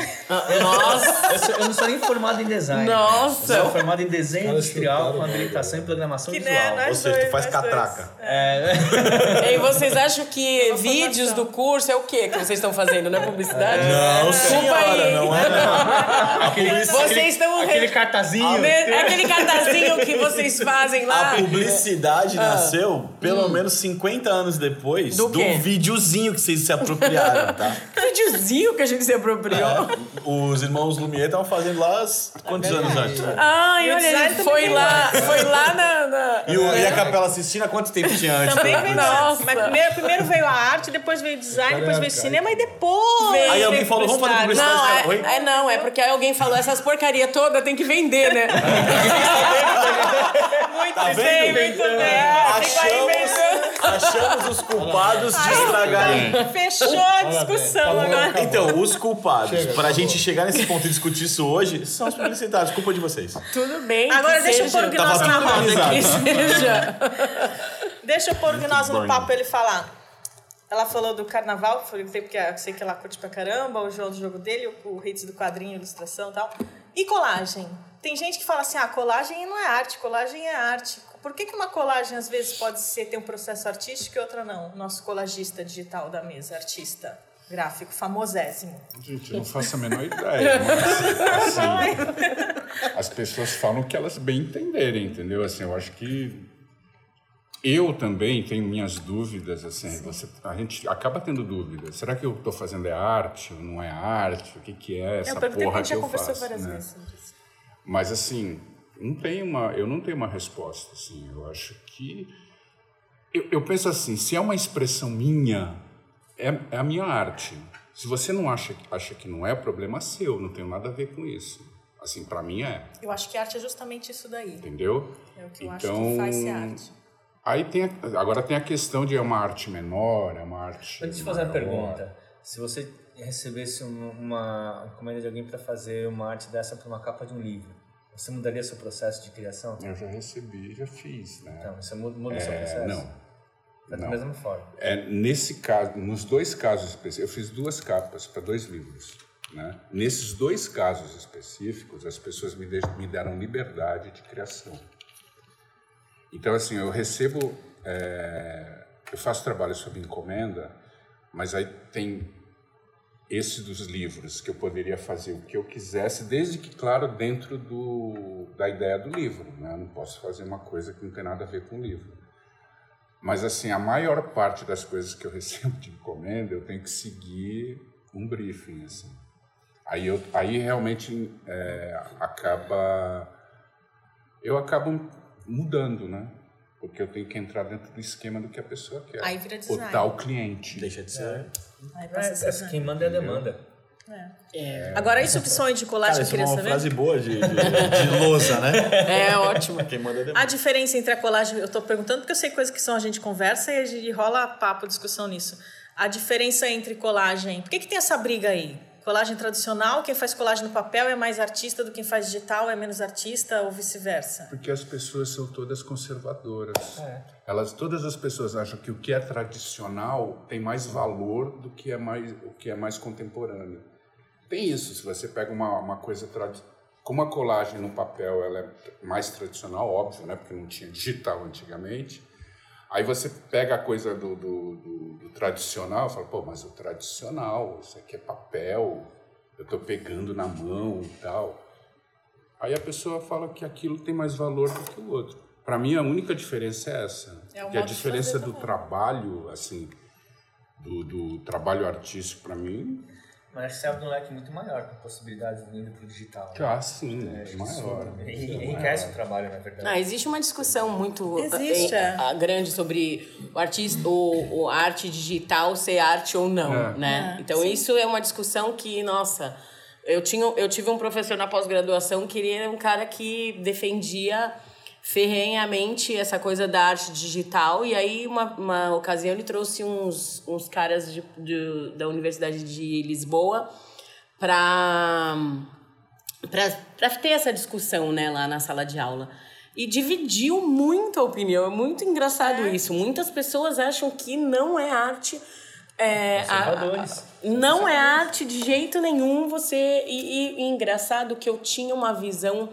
Nossa! Eu, sou- eu não sou nem formado em design. Nossa. Eu sou formado em desenho Cara, industrial com mal, habilitação e programação Que visual. né, nós Ou seja, tu dois, faz catraca. É, E vocês acham que Uma vídeos do curso é o quê que vocês estão fazendo? Não é publicidade? Não, senhora, aí. não é não. Vocês estão. aquele cartazinho. É aquele cartazinho que vocês fazem lá. A publicidade nasceu pelo menos 50 anos depois Do do, videozinho que vocês se apropriaram, tá? Videozinho que a gente se apropriou. Os irmãos Lumière estavam fazendo lá as- quantos anos antes? Ai, E o olha, design ele também foi lá, foi lá na... na- E, o- e a Capela Sistina, quanto tempo tinha antes? Também veio Nossa. Mas primeiro, primeiro veio a arte, depois veio o design, depois veio o cinema e depois. Veio. Aí alguém falou, vamos fazer publicidade. Não, é, é não, é porque aí alguém falou, essas porcaria toda tem que vender, né? Muito Tá bem, vendo? muito bem. Achamos, achamos os culpados de estragarem. Fechou a discussão agora. Então, os culpados, Chega, pra acabou. gente chegar nesse ponto e discutir isso hoje, são os publicitários. Culpa de vocês. Tudo bem. Agora deixa eu pôr o Gnose na roda. Que seja. Deixa eu pôr o Gnose no papo pra ele falar. Ela falou do carnaval, que foi um tempo que eu sei que ela curte pra caramba, o João do jogo dele, o hits do quadrinho, ilustração e tal. E colagem. Tem gente que fala assim, ah, colagem não é arte, colagem é arte. Por que, que uma colagem às vezes pode ser, ter um processo artístico e outra não? Nosso colagista digital da mesa, artista gráfico, famosésimo. Gente, eu não faço a menor ideia, mas assim, as pessoas falam o que elas bem entenderem, entendeu? Assim, eu acho que eu também tenho minhas dúvidas, assim, você, a gente acaba tendo dúvidas. Será que eu estou fazendo é arte ou não é arte? O que, que é essa eu porra que a gente já eu conversou faço? várias né? vezes. Mas assim, não tem uma, eu não tenho uma resposta. Assim, eu acho que eu, eu penso assim, se é uma expressão minha, é, é a minha arte. Se você não acha, acha que não é, problema seu. Não tenho nada a ver com isso. Assim, para mim é, Eu acho que arte é justamente isso daí. entendeu? É o que eu acho que faz ser arte. Aí tem a- agora tem a questão de é uma arte menor, é uma arte. Eu te fazer uma maior. pergunta. Se você recebesse um- uma encomenda de alguém para fazer uma arte dessa para uma capa de um livro, você mudaria seu processo de criação? Eu já recebi, já fiz, né? Então, você muda, muda seu É, processo? não. É da não. mesma forma. É, nesse caso, nos dois casos específicos, eu fiz duas capas para dois livros. Né? Nesses dois casos específicos, as pessoas me, de- me deram liberdade de criação. Então, assim, eu recebo, é, eu faço trabalho sob encomenda, mas aí tem esse dos livros que eu poderia fazer o que eu quisesse, desde que, claro, dentro do, da ideia do livro. Né? Eu não posso fazer uma coisa que não tem nada a ver com o livro. Mas, assim, a maior parte das coisas que eu recebo de encomenda, eu tenho que seguir um briefing, assim. Aí, eu, aí realmente é, acaba... Eu acabo mudando, né? Porque eu tenho que entrar dentro do esquema do que a pessoa quer. Aí vira design. O tal cliente. Deixa de ser. Aí É, passa a ser é, design. quem manda é a demanda. Agora, isso de sonho de colagem, Cara, eu é queria uma saber. frase boa de, de, de lousa, né? É ótimo. Quem manda é A diferença entre a colagem, eu tô perguntando porque eu sei coisas que são a gente conversa e a gente rola papo, discussão nisso. A diferença entre colagem, por que, que tem essa briga aí? Colagem tradicional, quem faz colagem no papel é mais artista do que quem faz digital é menos artista ou vice-versa? Porque as pessoas são todas conservadoras. É. Elas, todas as pessoas acham que o que é tradicional tem mais valor do que é mais, o que é mais contemporâneo. Tem isso, se você pega uma, uma coisa tradicional. Como a colagem no papel ela é mais tradicional, óbvio, né? porque não tinha digital antigamente. Aí você pega a coisa do, do, do- do tradicional e fala, pô, mas o tradicional, isso aqui é papel, eu estou pegando na mão e tal. Aí a pessoa fala que aquilo tem mais valor do que o outro. Para mim, a única diferença é essa. É que a diferença do também. trabalho, assim, do, do trabalho artístico, para mim, Mas você abre um leque muito maior com possibilidades vindo para o digital. né? já sim, É, é, maior. en- Enriquece o trabalho, na verdade. Ah, existe uma discussão muito Existe, eh, é. ah, grande sobre o artista, o, o arte digital ser arte ou não, É. né? É, então isso é uma discussão que, nossa, eu tinha, eu tive um professor na pós-graduação que ele era um cara que defendia ferrenhamente essa coisa da arte digital e aí uma, uma ocasião ele trouxe uns, uns caras de, de- da Universidade de Lisboa para para ter essa discussão né, lá na sala de aula. E dividiu muito a opinião. É muito engraçado isso. Muitas pessoas acham que não é arte. É, a- a- não é arte de jeito nenhum você. E, e- e engraçado que eu tinha uma visão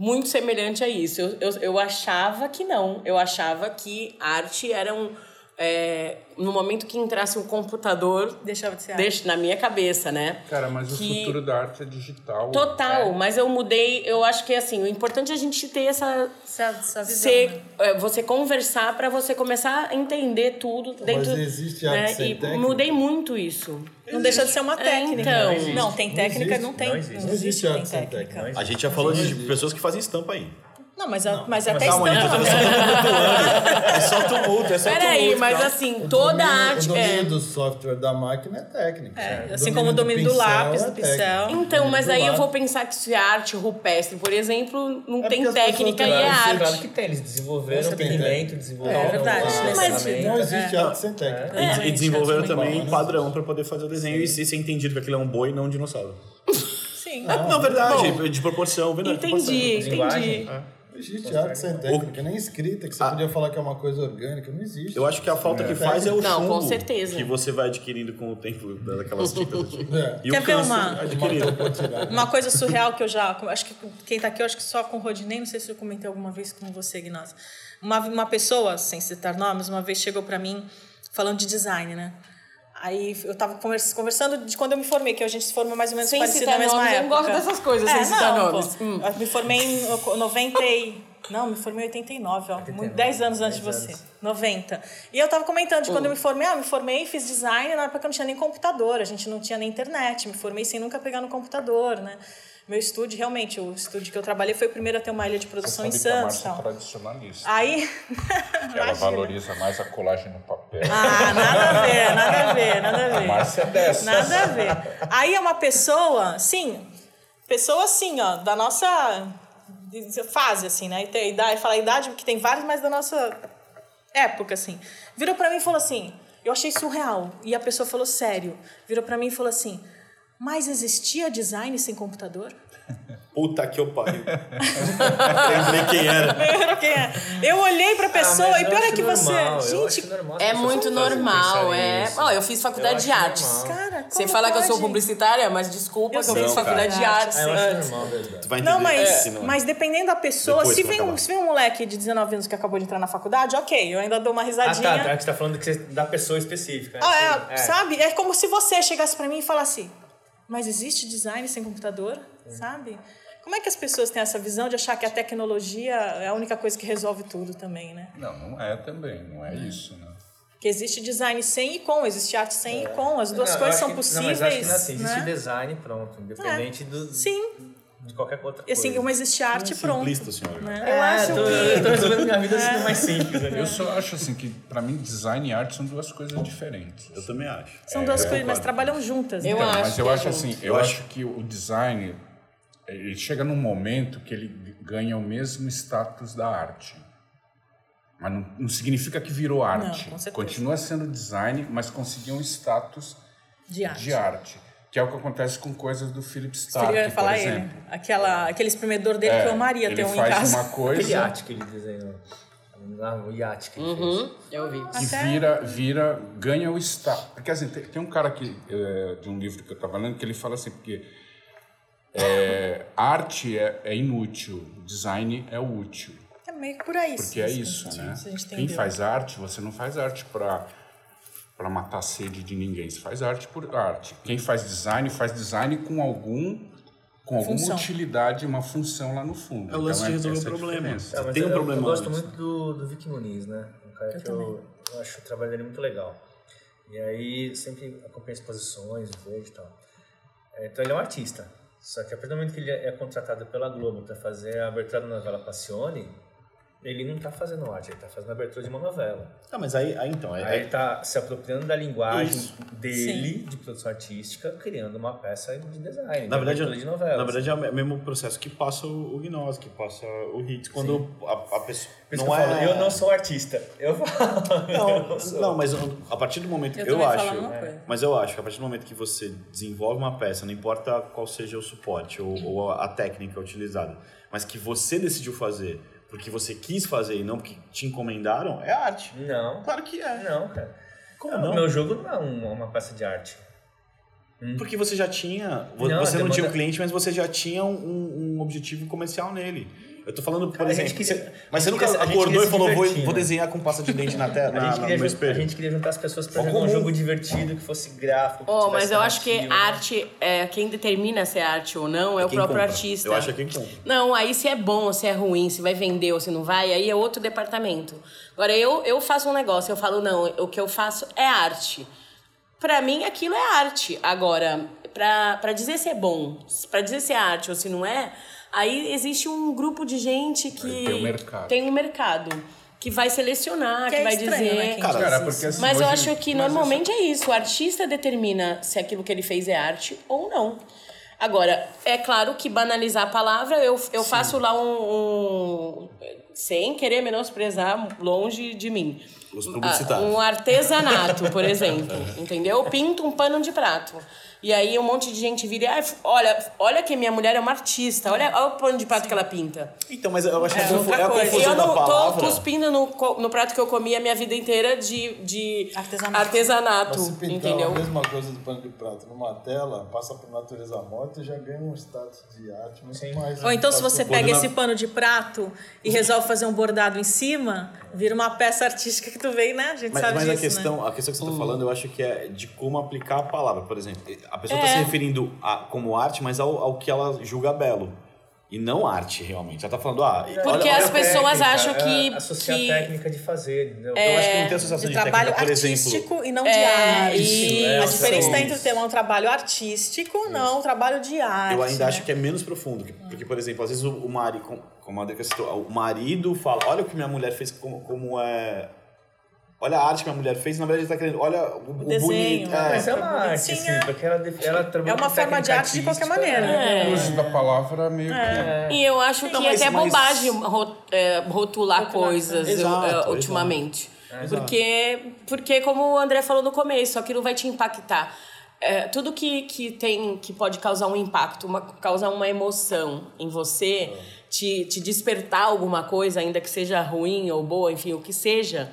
muito semelhante a isso. Eu, eu, eu achava que não. Eu achava que arte era um. É, no momento que entrasse um computador, Deixava de ser deixa na minha cabeça, né? Cara, mas Que- o futuro da arte é digital. Total, mas eu mudei, eu acho que assim, o importante é a gente ter essa Essa, essa visão, ser, né? é, você conversar para você começar a entender tudo dentro existe arte né? sem e técnica? mudei muito isso. Não deixa de ser uma É, técnica. então. não, Não tem existe. técnica, Não não, tem. Não Não existe. existe, Não existe tem arte sem técnica. técnica. A gente já falou de pessoas que fazem estampa aí. Não, mas, a, mas até Calma, eu. É só tumulto, é só Peraí, tumulto. mas calma. assim, toda domínio- a arte O domínio é. do software da máquina é técnico. É, assim como o domínio do pincel lápis, é do pincel. técnico. Então, mas Do aí eu lápis. vou pensar que se é arte rupestre, por exemplo, não É tem técnica e é arte. Claro que tem, eles desenvolveram pigmento, desenvolveram É verdade, nesse Mas-. Não existe É. arte sem técnica. E- É, desenvolveram também bom. padrão pra poder fazer o desenho e se ser entendido que aquilo é um boi e não um dinossauro. Sim. É, não, verdade, de proporção, verdade. Entendi, entendi. Existe arte sem técnica, nem escrita, que você podia falar que é uma coisa orgânica, não existe. Eu acho que a falta que faz é o Não, chumbo com certeza. que você vai adquirindo com o tempo daquelas tintas. É. E Quer ver uma-. Uma coisa surreal que eu já. Acho que quem tá aqui, eu acho que só com o Rodinei, não sei se eu comentei alguma vez com você, Ignazio. Uma, uma pessoa, sem citar nomes, uma vez chegou pra mim falando de design, né? Aí eu tava convers- conversando de quando eu me formei, que a gente se formou mais ou menos Sem parecido na mesma nomes, eu época. não gosto dessas coisas, sem citar não, nomes. pô. Hum. Eu me formei em 90 e... Não, me formei em 89, ó. Muito- 10 anos antes de 10 você. anos. 90. E eu tava comentando de quando eu me formei. Ah, me formei, fiz design, na época eu não tinha nem computador, a gente não tinha nem internet. Me formei sem nunca pegar no computador, né? Meu estúdio, realmente, o estúdio que eu trabalhei foi o primeiro a ter uma ilha de produção em Sabe que a Santos. Márcia é Tal. tradicionalista. Aí. Ela valoriza mais a colagem no papel. Ah, nada a ver, nada a ver, nada a ver. Márcia é dessas. Nada a ver. Aí é uma pessoa, sim, pessoa assim, ó, da nossa fase, assim, né? E tem idade, fala idade, porque tem vários, mas da nossa época, assim. Virou pra mim e falou assim, eu achei surreal. E a pessoa falou sério. Virou pra mim e falou assim, mas existia design sem computador? Puta que eu pariu. Lembrei quem era. Lembra quem é? Eu olhei pra pessoa Ah, e pior é que você. normal, gente, normal É muito normal, é. nisso. Ó, eu fiz faculdade Eu de artes. cara, Sem falar que eu sou pode? publicitária, mas desculpa Eu que eu fiz você faculdade faz de artes Ah, eu acho antes. normal, verdade. Tu vai entender Não, mas, não é. mas dependendo da pessoa, Depois se vem, um, se vem um moleque de 19 anos que acabou de entrar na faculdade, ok, eu ainda dou uma Ah, risadinha. tá, tá. Você tá falando que você, da pessoa específica. né? Ah, Sim, é, sabe? É como se você chegasse pra mim e falasse, mas existe design sem computador? Sabe? Como é que as pessoas têm essa visão de achar que a tecnologia é a única coisa que resolve tudo também, né? Não, não é também, não é isso, né? Que existe design sem e com, existe arte sem e com, as duas Não, coisas são que- possíveis. Não, mas acho que não é assim. Existe né? design pronto, independente do, Sim, de qualquer outra e coisa. assim, uma existe arte pronto. Simplista, senhora. Né? Eu acho tô, eu tô resolvendo minha vida É. sendo mais simples. né? Eu só acho assim que, pra mim, design e arte são duas coisas diferentes. Eu também acho. São duas É, coisas, mas trabalham juntas. Eu né? Então, acho mas eu que é acho junto. assim, eu Eu acho que o design ele chega num momento que ele ganha o mesmo status da arte. Mas não, não significa que virou arte. com certeza. Continua sendo design, mas conseguiu um status De arte. de arte. Que é o que acontece com coisas do Philip Eu Stark, por falar ele. exemplo. Aquela, aquele espremedor dele que eu amaria ele ter um em faz casa. uma Aquele coisa iate que ele desenhou. O iate que ele fez. Uhum, eu vi. que Até- vira, vira, ganha o status. Porque assim, tem, tem um cara que, é, de um livro que eu estava lendo que ele fala assim, porque é, arte é, é inútil, design é útil. É meio que por aí. Porque é isso, né? Quem faz arte, você não faz arte para para matar a sede de ninguém, você faz arte por arte. Quem faz design, faz design com algum com alguma Função. utilidade, uma função lá no fundo. É o lance de resolver essa o a problema. mas Tem um eu, problema Eu gosto muito do, do Vic Muniz, né? Um cara que eu, eu acho o trabalho dele muito legal. E aí sempre acompanho exposições, vejo e tal. É, Então ele é um artista. Só que a partir do momento que ele é contratado pela Globo para fazer a abertura da novela Passione, ele não está fazendo arte, ele está fazendo a abertura de uma novela. Tá, mas aí, aí então, é, Aí ele está se apropriando da linguagem Isso. dele, de produção artística, criando uma peça de design, Na de verdade, abertura de novela. na verdade é o mesmo processo que passa o, o Gnose, que passa o Hits, quando a, a pessoa. Por isso não que eu é... falo, eu não sou artista. Eu falo, eu Não, não sou. não, mas a partir do momento Eu eu, acho, coisa. mas eu acho que a partir do momento que você desenvolve uma peça, não importa qual seja o suporte ou, ou a, a técnica utilizada, mas que você decidiu fazer porque você quis fazer e não porque te encomendaram, é arte. Não, Claro que é. não, cara. Como O não? meu jogo não é um- uma peça de arte. Porque você já tinha. Não, você não demanda- tinha um cliente, mas você já tinha um, um objetivo comercial nele. Eu tô falando, por Cara, exemplo. queria- você- mas você nunca queria- acordou e falou, vou, vou né? desenhar com pasta de dente na tela, A na, gente, na- queria no jun- a espelho. gente queria juntar as pessoas pra Ó, jogar um jogo divertido, que fosse gráfico. que Oh, mas eu acho que narrativa. arte, é, quem determina se é arte ou não é, o Quem próprio compra. artista. Eu acho que é quem compra. Não, aí se é bom ou se é ruim, se vai vender ou se não vai, aí é outro departamento. Agora, eu, eu faço um negócio, eu falo, não, o que eu faço é arte. Pra mim, aquilo é arte. Agora, pra, pra dizer se é bom, pra dizer se é arte ou se não é, aí existe um grupo de gente que... Tem o mercado. Tem um mercado. Que vai selecionar, Que que, é vai estranho, dizer... né, Cara, Cara, porque assim, Mas eu hoje- acho que normalmente é isso. O artista determina se aquilo que ele fez é arte ou não. Agora, é claro que banalizar a palavra, eu, eu faço lá um, um- Sem querer menosprezar longe de mim. Os publicitários. Ah, Um artesanato, por exemplo. entendeu? Eu pinto um pano de prato. E aí um monte de gente vira e "Ai, olha, olha que minha mulher é uma artista, olha, olha o pano de prato que ela pinta. Então, mas eu acho que É a confu- outra é a coisa. E confusão eu não tô cuspindo no, no prato que eu comi a minha vida inteira de, de Artesanato. artesanato, Mas se pintar entendeu? a mesma coisa do pano de prato numa tela, passa por natureza morta e já ganha um status de arte muito mais. Ou então, se você pega na- esse pano de prato e resolve fazer um bordado em cima, vira uma peça artística que tu vê, né? A gente Mas, sabe mas disso, a, questão, a questão que você está falando, eu acho que é de como aplicar a palavra. Por exemplo, a pessoa está É. se referindo a, como arte, mas ao, ao que ela julga belo. E não arte, realmente. Ela está falando, ah, Porque olha, as pessoas técnica, acham é que- Associar que- a técnica de fazer, entendeu? Eu acho que não tem associação De de, trabalho técnica, por exemplo. artístico e não de É, arte. isso, a é, diferença isso. entre o termo é um trabalho artístico, não um trabalho de arte. Eu ainda né? acho que é menos profundo. que- Porque, por exemplo, às vezes o, o marido, como- a Drica citou, o marido fala, olha o que minha mulher fez, como, como é... Olha a arte que minha mulher fez, na verdade ele está querendo, olha o, o desenho, bonito. né? É. Mas é uma arte, Sim, assim, é. porque ela, ela trabalha É uma forma de arte de qualquer maneira. né? O uso da palavra meio que. E eu acho que Não, é mas- até mas- bobagem é, rotular coisas eu, Exato, é, exato. ultimamente. Porque, porque, como o André falou no começo, aquilo vai te impactar. É, tudo que, que tem que pode causar um impacto, uma, causar uma emoção em você, te, te despertar alguma coisa, ainda que seja ruim ou boa, enfim, o que seja,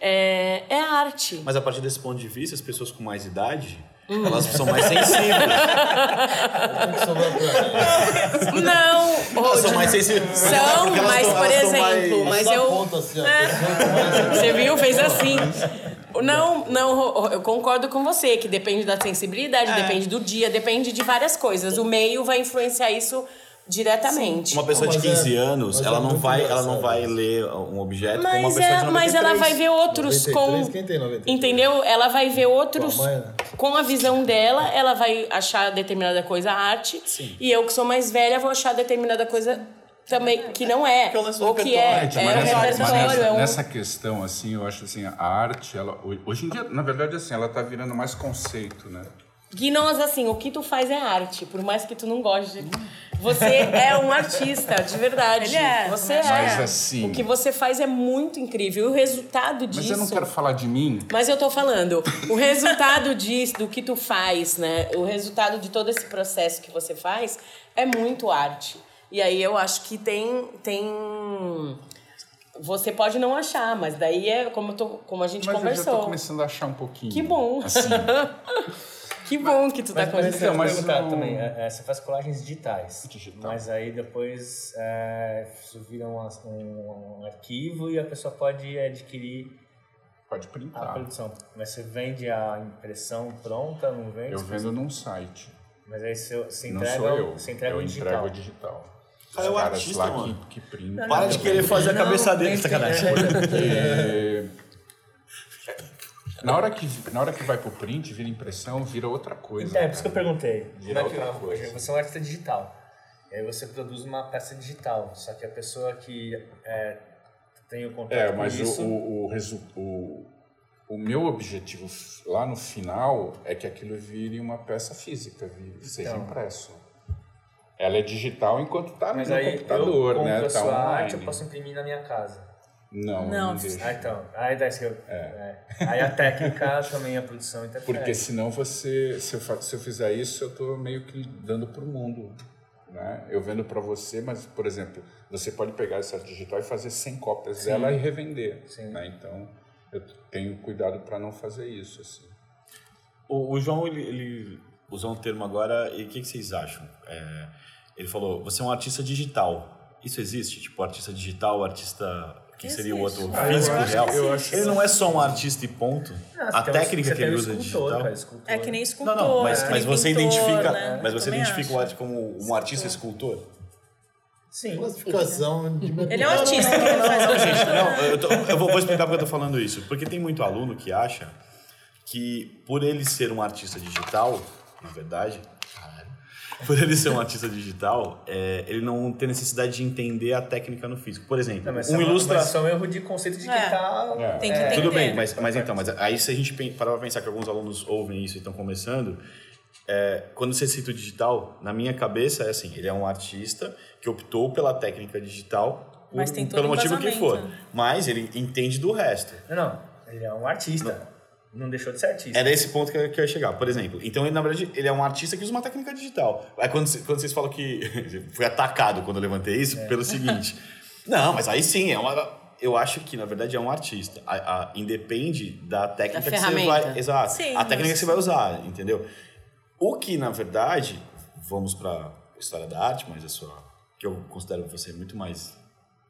é, é arte. Mas a partir desse ponto de vista, as pessoas com mais idade, Hum. elas são mais sensíveis. Não, elas são mais sensíveis. São, elas mas, tão- por exemplo, mais- mas eu- assim, mais- Você viu? Fez assim. Não, não, eu concordo com você, que depende da sensibilidade, depende do dia, depende de várias coisas. O meio vai influenciar isso diretamente. Uma pessoa de Mas é- 15 anos, mas é ela não vai, ela não vai ler um objeto como uma Mas, pessoa de é, 93. mas ela vai ver outros 93, com. quem tem 93? Entendeu? Ela vai ver outros mãe, né? com a visão dela, ela vai achar determinada coisa arte. E eu, que sou mais velha, vou achar determinada coisa também que não é. é Ou que é, é mas um nessa, mas repertório. nessa, é um... nessa questão, assim, eu acho assim, a arte, ela, hoje em dia, na verdade, assim, ela tá virando mais conceito, né? Que nós, assim, o que tu faz é arte, por mais que tu não goste. Você é um artista, de verdade. Ele é, Você mas- é. Mas assim- O que você faz é muito incrível. E o resultado Mas disso. eu não quero falar de mim. Mas eu tô falando, o resultado disso, do que tu faz, né? O resultado de todo esse processo que você faz é muito arte. E aí eu acho que tem. tem... Você pode não achar, mas daí é como, eu tô, como a gente Mas eu já conversou. tô começando a achar um pouquinho. Que bom. Assim, Que bom que tu tá Mas, mas eu mas perguntar não- também, é, é, você faz colagens digitais. Digital. Mas aí depois é, isso vira um, um, um arquivo e a pessoa pode adquirir pode a printar. produção. Mas você vende a impressão pronta, não vende? Eu vendo num site. Mas aí você, você Não entrega, sou eu. você entrega eu o digital. entrego digital. Cara, é o artista, lá mano. que, que printam. Para de querer fazer a Não, cabeça dele, sacanagem. Porque na hora que na hora que vai pro print, vira impressão, vira outra coisa. É, por isso que eu perguntei. Vira é outra coisa. Você é um artista digital. E aí você produz uma peça digital. Só que a pessoa que é, tem o contato É, com mas isso... o, o, o, o, o meu objetivo lá no final é que aquilo vire uma peça física, vire, seja Então. impresso. Ela é digital enquanto está no Mas aí computador, eu compro né? a Tá sua online. arte, eu posso imprimir na minha casa. Não, Não. Ah, então. Aí, daí, que eu, é. aí a técnica também, a produção interfere. Porque senão você, se eu, se eu fizer isso, eu estou meio que dando para o mundo. Né? Eu vendo para você, mas, por exemplo, você pode pegar essa arte digital e fazer 100 cópias dela e revender. Sim. Né? Então, eu tenho cuidado para não fazer isso. Assim. O, o João, ele, ele usou um termo agora, e o que, que vocês acham? É, ele falou, você é um artista digital. Isso existe? Tipo, artista digital, artista. Quem seria o Existe. outro? Ah, eu Físico, acho- real. eu acho que ele não é só um artista e ponto. Ah, a técnica que ele usa escultor, digital. cara, escultor. É que nem Não, escultor. não, mas, que mas você pintor, identifica, né? mas você identifica o arte como um artista escultor? Sim. Classificação de Ele é um artista, que ele faz Não, gente, não, eu, tô- eu vou, vou explicar porque eu tô falando isso. Porque tem muito aluno que acha que por ele ser um artista digital, na verdade, por ele ser um artista digital, é, ele não tem necessidade de entender a técnica no físico. Por exemplo, Não, mas um é uma- ilustra... mas é um erro de conceito de quem É. tá... É. Tem que entender. Tudo bem, mas, mas então, mas aí se a gente parar pra pensar que alguns alunos ouvem isso e estão começando, é, quando você cita o digital, na minha cabeça é assim, ele é um artista que optou pela técnica digital por- pelo um motivo que for. Mas ele entende do resto. Não, não. Ele é um artista. Não, deixou de ser artista. Era esse ponto que eu, que eu ia chegar. Por exemplo, então ele, na verdade, ele é um artista que usa uma técnica digital. Aí quando, quando vocês falam que. fui atacado quando eu levantei isso, pelo seguinte. Não, mas aí sim, é uma. Eu acho que, na verdade, é um artista. A, a- independe da técnica Da que você vai. Exato. Sim, a técnica mas- que você vai usar, entendeu? O que, na verdade, vamos pra história da arte, mas a sua. que eu considero você muito mais.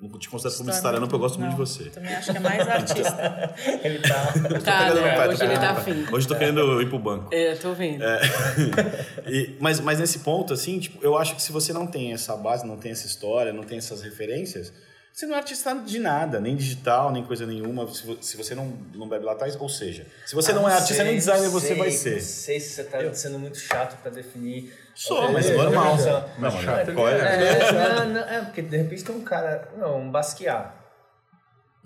Não te considero como historiador, porque eu gosto muito de você. Também acho que é mais artista. Ele tá... Tá, Pegando no né? Hoje ele tá afim. Hoje eu tô querendo ir pro banco. É, tô vendo. E- mas, mas nesse ponto, assim, tipo, eu acho que se você não tem essa base, não tem essa história, não tem essas referências, você não é artista de nada, nem digital, nem coisa nenhuma, se, vo- se você não, não bebe lá atrás. Ou seja, se você não é artista nem designer, você vai ser. Não sei se você tá sendo muito chato pra definir... Sou, mas é É, normal. é, Não, mas chato é? É, não, não, é, porque de repente tem um cara, não, um Basquiat.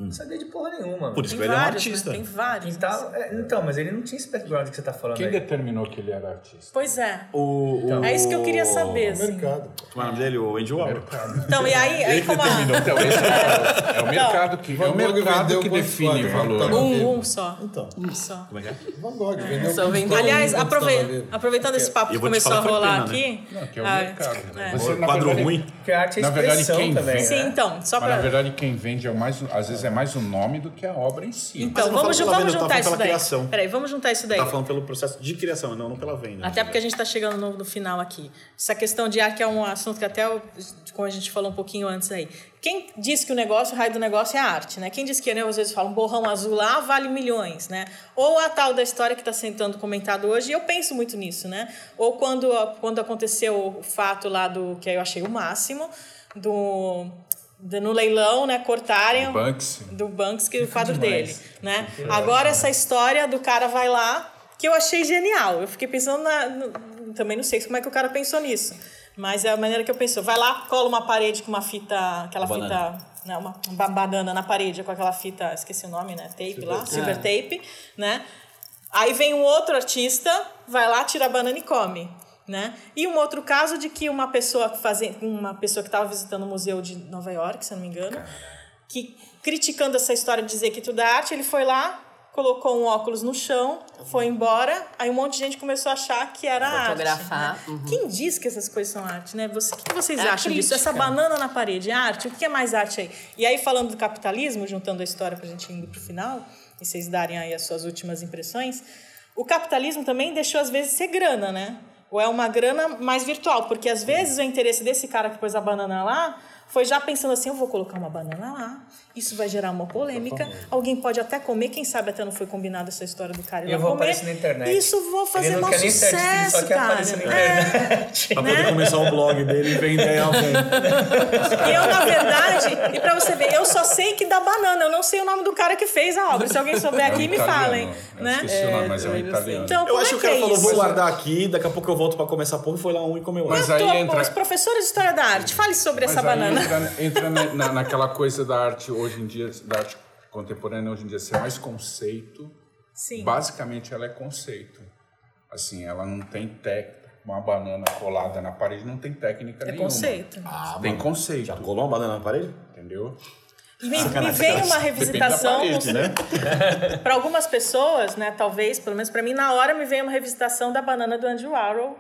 Não sabia de porra nenhuma. Hum. Por isso Tem que ele é um vários, artista. né? Tem vários. Então, é, então, mas ele não tinha esse background que você tá falando Quem aí. determinou que ele era artista? Pois é. O, o, É isso que eu queria saber. assim. mercado. Como é o nome dele? O Andy Warhol. Então, e aí, aí como a... Então, é, é o mercado que, é o mercado que define quadros? valor. Tá Um, um só. Então, Um só. como é que é? Van Gogh vendeu Só vendeu. Aliás, aprove- aproveitando esse papo que começou a que rolar né? aqui. Não, que é o ah, mercado. é. Na Quadro ruim? Porque a arte é Na verdade, expressão quem também, né? Sim, então, só Mas na verdade quem vende é o mais, às vezes é mais o nome do que a obra em si. Então, vamos, vamos venda, juntar isso daí. criação. Peraí, vamos juntar isso daí. Tá falando pelo processo de criação, não, não pela venda. Até porque a gente está chegando no, no final aqui. Essa questão de arte é um assunto que até, como a gente falou um pouquinho antes aí. Quem diz que o negócio, o raio do negócio é a arte, né? Quem diz que, né, às vezes fala, um borrão azul lá vale milhões, né? Ou a tal da história que está sendo comentado hoje, e eu penso muito nisso, né? Ou quando, quando aconteceu o fato lá do, que eu achei o máximo, do... no leilão, né, cortarem O Banksy. do Banksy, o quadro dele, né? Agora essa história do cara vai lá, que eu achei genial. Eu fiquei pensando na, no- também não sei como é que o cara pensou nisso, mas é a maneira que eu penso. Vai lá, cola uma parede com uma fita, aquela Banana. fita, né, uma, uma banana na parede com aquela fita, esqueci o nome, né? Tape lá, silver tape, né? Aí vem um outro artista, vai lá, tira a banana e come. Né? E um outro caso de que uma pessoa fazendo, uma pessoa que estava visitando o museu de Nova York, se eu não me engano, que criticando essa história de dizer que tudo é arte, ele foi lá, colocou um óculos no chão, foi embora, aí um monte de gente começou a achar que era Fotografar, arte. né? Quem diz que essas coisas são arte, né? Você, o que que vocês É a acham disso? Essa banana na parede é arte? O que é mais arte aí? E aí, falando do capitalismo, juntando a história pra gente ir pro final, e vocês darem aí as suas últimas impressões, o capitalismo também deixou, às vezes, ser grana, né? Ou é uma grana mais virtual, porque às vezes o interesse desse cara que pôs a banana lá foi já pensando assim: eu vou colocar uma banana lá, isso vai gerar uma polêmica, alguém pode até comer, quem sabe até não foi combinado essa história do cara ir E eu vou comer. aparecer na internet. Isso vou fazer mau sucesso, só quer cara. aparecer na É. internet. Pra poder né? começar o blog dele e vender a Eu, na verdade, e pra você ver, eu só sei que dá banana, eu não sei o nome do cara que fez a obra. Se alguém souber aqui, É um me falem. Eu Né? esqueci o nome, mas é um italiano. Então, Eu acho é que o cara é falou, isso? vou guardar aqui, daqui a pouco eu volto pra começar a porra e foi lá um e comeu Mas Eu aí entra- os professores de História da Arte, fale sobre Mas essa aí banana. entra, entra na, na- naquela coisa da arte hoje em dia, da arte contemporânea hoje em dia ser mais conceito. Sim. Basicamente ela é conceito. Assim, ela não tem técnica. Uma banana colada na parede não tem técnica É nenhuma. conceito. Ah, Tem mano, conceito. Já colou uma banana na parede? Entendeu? E me, me veio uma revisitação parede, né? para algumas pessoas, né? Talvez, pelo menos para mim, na hora me veio uma revisitação da banana do Andy Warhol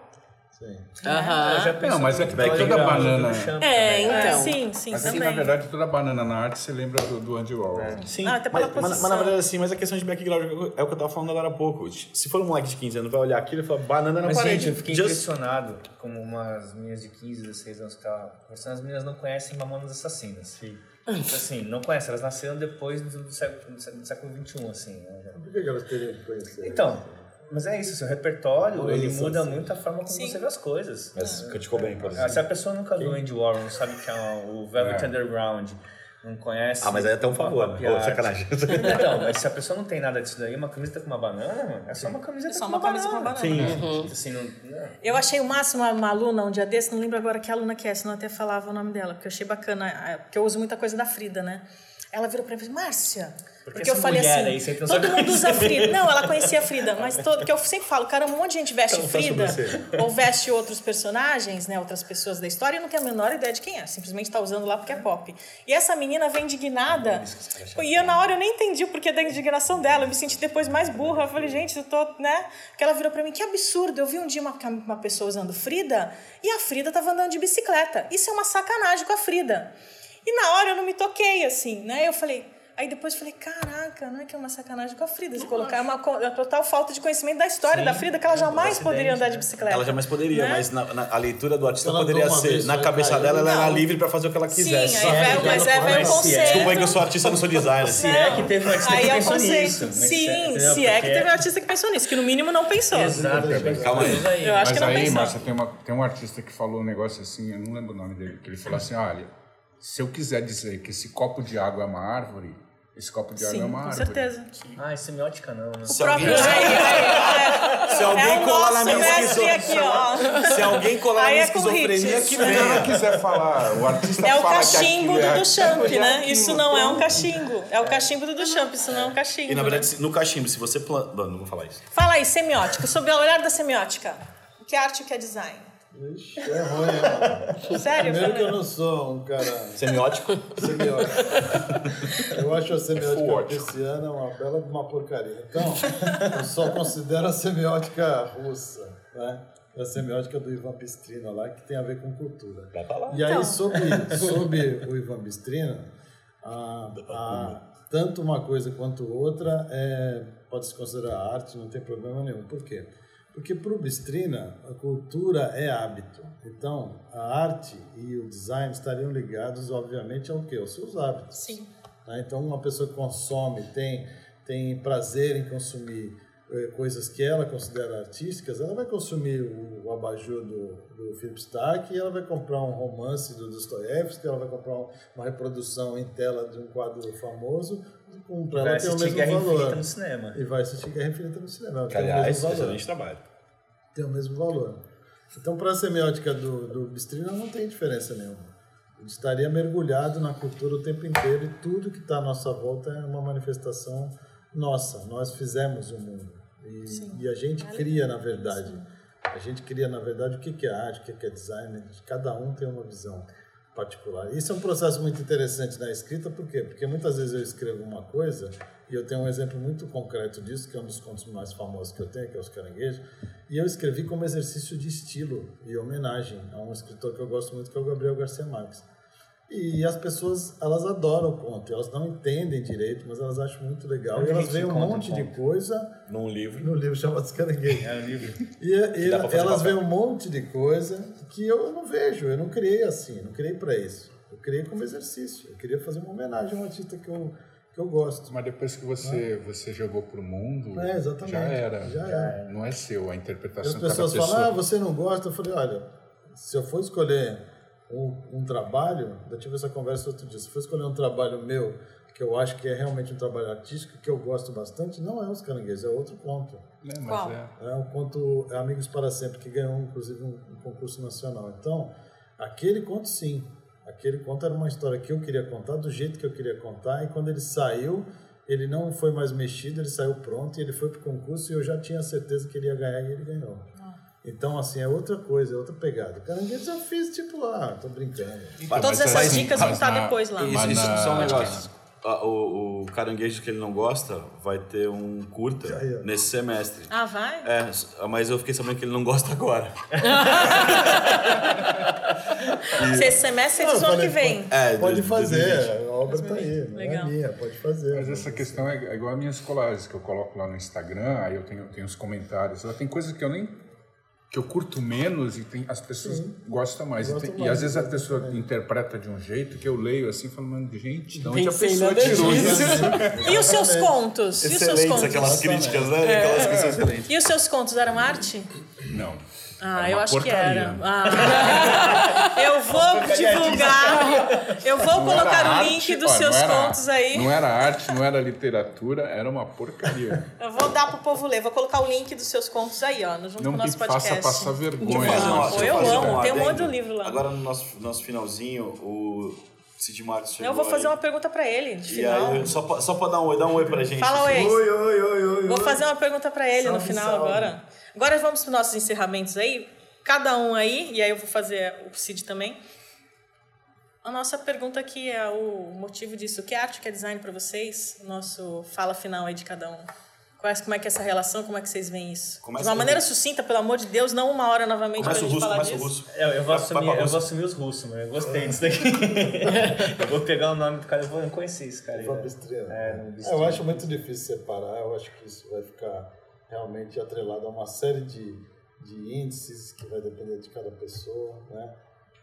Sim. Aham. Eu já penso Não, mas é que toda Brown, banana- Champ É, também. então. sim, sim, Mas é que, também. na verdade, toda banana na arte você lembra do, do Andy Warhol. Sim, Ah, até pela mas, mas- mas na verdade assim, mas a questão de background é o que eu tava falando agora há pouco. Se for um moleque de 15 anos, vai olhar aquilo e falar banana na Mas, parede. gente, eu fiquei Just- impressionado como umas meninas de 15, 16 anos que estavam conversando, as meninas não conhecem Mamonas Assassinas. Sim. Assim, não conhecem, elas nasceram depois do, século, do século XXI, assim. né? Por que que elas teriam que conhecer? Então, mas é isso, seu repertório, ele muda sim. muito a forma como Sim. você vê as coisas. Mas Kurt Cobain, por Ah, exemplo. se a pessoa nunca viu Andy Warhol, não sabe que é o Velvet É. Underground, não conhece... Ah, mas aí é até um favor, né? Pô, sacanagem. Então, mas se a pessoa não tem nada disso daí, uma camiseta com uma banana, mano, é só uma camiseta É só com uma uma camisa com uma banana. Sim. Assim, não, não- Eu achei o máximo uma aluna um dia desse, não lembro agora que aluna que é, senão eu até falava o nome dela, porque eu achei bacana, porque eu uso muita coisa da Frida, né? Ela virou pra mim e falou, Márcia, Porque porque eu essa falei assim, aí todo mundo usa. Frida. Não, ela conhecia a Frida, mas todo, porque eu sempre falo, cara, um monte de gente veste Então, Frida ou veste outros personagens, né, outras pessoas da história e não tem a menor ideia de quem é, simplesmente tá usando lá porque é pop. E essa menina vem indignada, e eu na hora eu nem entendi o porquê da indignação dela, eu me senti depois mais burra, eu falei, gente, eu tô, né, porque ela virou pra mim, que absurdo, eu vi um dia uma, uma pessoa usando Frida e a Frida tava andando de bicicleta, isso é uma sacanagem com a Frida. E na hora eu não me toquei, assim, né, eu falei... Aí depois eu falei, caraca, não é que é uma sacanagem com a Frida. Se colocar é uma, co- é total falta de conhecimento da história da Frida, que ela jamais acidente, poderia andar né? de bicicleta. Ela jamais poderia, Né? mas na, na- a leitura do artista Ela poderia uma ser, na cabeça dela, ela era livre pra fazer o que ela Sim, quisesse. aí veio, mas é, veio o conceito. Desculpa aí que eu sou artista, não sou designer. Se é que teve um artista Aí que é pensou conceito. nisso. mas Sim, se é que teve um artista que pensou nisso, que no mínimo não pensou. Exatamente. Calma aí. Eu acho Mas que não aí, pensou. Márcia, tem, uma, tem um artista que falou um negócio assim, eu não lembro o nome dele, que ele falou assim, olha, se eu quiser dizer que esse copo de água é uma árvore, esse copo de água Sim, é uma com árvore. certeza. Ah, semiótica não, né? O Se próprio. alguém- Se é, alguém é o colar nosso na minha mestre aqui, esquizofrenia, ó. se alguém colar na minha é com esquizofrenia, que venha. quiser falar, o artista É o cachimbo aquilo do é Duchamp, é né? Isso não é um cachimbo. É o cachimbo do Duchamp, isso não é um cachimbo. E na verdade, né? se- no cachimbo, se você planta. Não, não vou falar isso. Fala aí, semiótica, sobre o olhar da semiótica. O que é arte e o que é design? Ixi, é ruim, mano. Sério? Primeiro que eu não sou um cara Semiótico. semiótico. Eu acho a semiótica pisciana uma bela de uma porcaria. Então, eu só considero a semiótica russa, né? A semiótica do Ivan Bistrina lá, que tem a ver com cultura. Vai pra lá. E aí, Então. sobre, sobre o Ivan Bistrina, a, a- tanto uma coisa quanto outra é, pode se considerar arte, não tem problema nenhum. Por quê? Porque para o Bistrina, a cultura é hábito. Então, a arte e o design estariam ligados, obviamente, ao quê? Aos seus hábitos. Sim. né? Então, uma pessoa que consome, tem, tem prazer em consumir eh, coisas que ela considera artísticas, ela vai consumir o, o abajur do, do Philip Stark e ela vai comprar um romance do Dostoiévski, ela vai comprar um- uma reprodução em tela de um quadro famoso, para Vai ela ter o mesmo Guerra Infinita valor. no cinema. E vai assistir Guerra Infinita no cinema. ela Que, tem o aliás, mesmo valor trabalho. tem o mesmo valor. Então, para a semiótica do, do Bistrina, não tem diferença nenhuma. Ele estaria mergulhado na cultura o tempo inteiro e tudo que está à nossa volta é uma manifestação nossa. Nós fizemos o mundo. E, e a gente cria, na verdade. A gente cria, na verdade, o que que é arte, o que que é design. Cada um tem uma visão particular. Isso é um processo muito interessante na escrita, por quê? Porque muitas vezes eu escrevo uma coisa, e eu tenho um exemplo muito concreto disso, que é um dos contos mais famosos que eu tenho, que é Os Caranguejos, e eu escrevi como exercício de estilo e homenagem a um escritor que eu gosto muito, que é o Gabriel Garcia Marques. E as pessoas, elas adoram o conto, elas não entendem direito, mas elas acham muito legal. Onde e elas veem um monte o de coisa Num livro. no livro chamado Os Caranguejos. É um livro. E, e pra fazer elas veem um monte de coisa que eu não vejo, eu não criei assim, não criei para isso. Eu criei como exercício. Eu queria fazer uma homenagem a um artista que eu, que eu gosto. Mas depois que você, você jogou pro mundo, É, já era. Já. Não é seu, a E interpretação as de cada pessoas pessoa. falam, ah, você não gosta? Eu falei, olha, se eu for escolher um, um trabalho, eu tive essa conversa outro dia, se eu for escolher um trabalho meu, que eu acho que é realmente um trabalho artístico, que eu gosto bastante, não é Os Caranguejos, é outro conto. É, mas Qual? é. É um conto é Amigos para Sempre, que ganhou inclusive um, um concurso nacional. Então, aquele conto sim. Aquele conto era uma história que eu queria contar, do jeito que eu queria contar, e quando ele saiu, ele não foi mais mexido, ele saiu pronto, e ele foi para o concurso, e eu já tinha certeza que ele ia ganhar, e ele ganhou. Então, assim, é outra coisa, é outra pegada. Caranguejos eu fiz, tipo, ah, tô brincando. Todas Mas essas dicas vão estar na- depois lá. Isso, Mas isso, na- isso é um negócio. A- o, o caranguejo que ele não gosta vai ter um curta ó. nesse semestre. Ah, vai? É, mas eu fiquei sabendo que ele não gosta agora. Se esse semestre Não, eles eu ano que vem. É, Pode de- fazer, 2020. a obra tá aí, não Legal. é minha, pode fazer. Mas essa questão é igual as minhas colagens que eu coloco lá no Instagram, aí eu tenho, tenho os comentários. Lá tem coisas que eu nem que eu curto menos e tem, as pessoas gostam mais. E, tem- e mais, às vezes a pessoa exatamente. interpreta de um jeito que eu leio assim, falando, mano, gente, de onde a Pensei pessoa nada tirou isso? E os seus contos? E os seus Excelentes contos? aquelas críticas, né? Aquelas que são excelentes. E os seus contos eram arte? Não. Ah, Era eu acho que porcaria. era. Ah. eu vou divulgar. Eu vou Não colocar o arte, link dos ó, seus não era- contos aí. Não era arte, não era literatura, era uma porcaria. Eu vou dar pro povo ler. Vou colocar o link dos seus contos aí, ó, junto Não com o nosso faça podcast. passar vergonha. Fazer uma- né? Pô, deixa eu fazer amo, tem um monte de livro lá. Agora no nosso, nosso finalzinho, o Cid Marcos chegou Eu vou fazer aí. uma pergunta pra ele, de E final. aí, só pra, só pra dar um oi, dá um oi pra gente. Fala oi aí. Oi, oi, oi, oi. Vou oi. fazer uma pergunta pra ele no Salve, final salve. agora. Agora vamos para os nossos encerramentos aí. Cada um aí, e aí eu vou fazer o Cid também. A nossa pergunta aqui é o motivo disso. O que é arte, o que é design para vocês? O nosso fala final aí de cada um. Quais, como é que é essa relação, como é que vocês veem isso? Começa de uma maneira sucinta, pelo amor de Deus, não uma hora novamente Começa pra o gente russo, falar começa o disso. russo. Eu, eu, vou assumir, eu russo. vou assumir os russos, mano. Eu gostei disso daqui. eu vou pegar o nome do cara, eu vou conheci esse cara. aí, Fábio né? Estrela. É, no É, eu acho muito difícil separar, eu acho que isso vai ficar realmente atrelado a uma série de, de índices que vai depender de cada pessoa, né?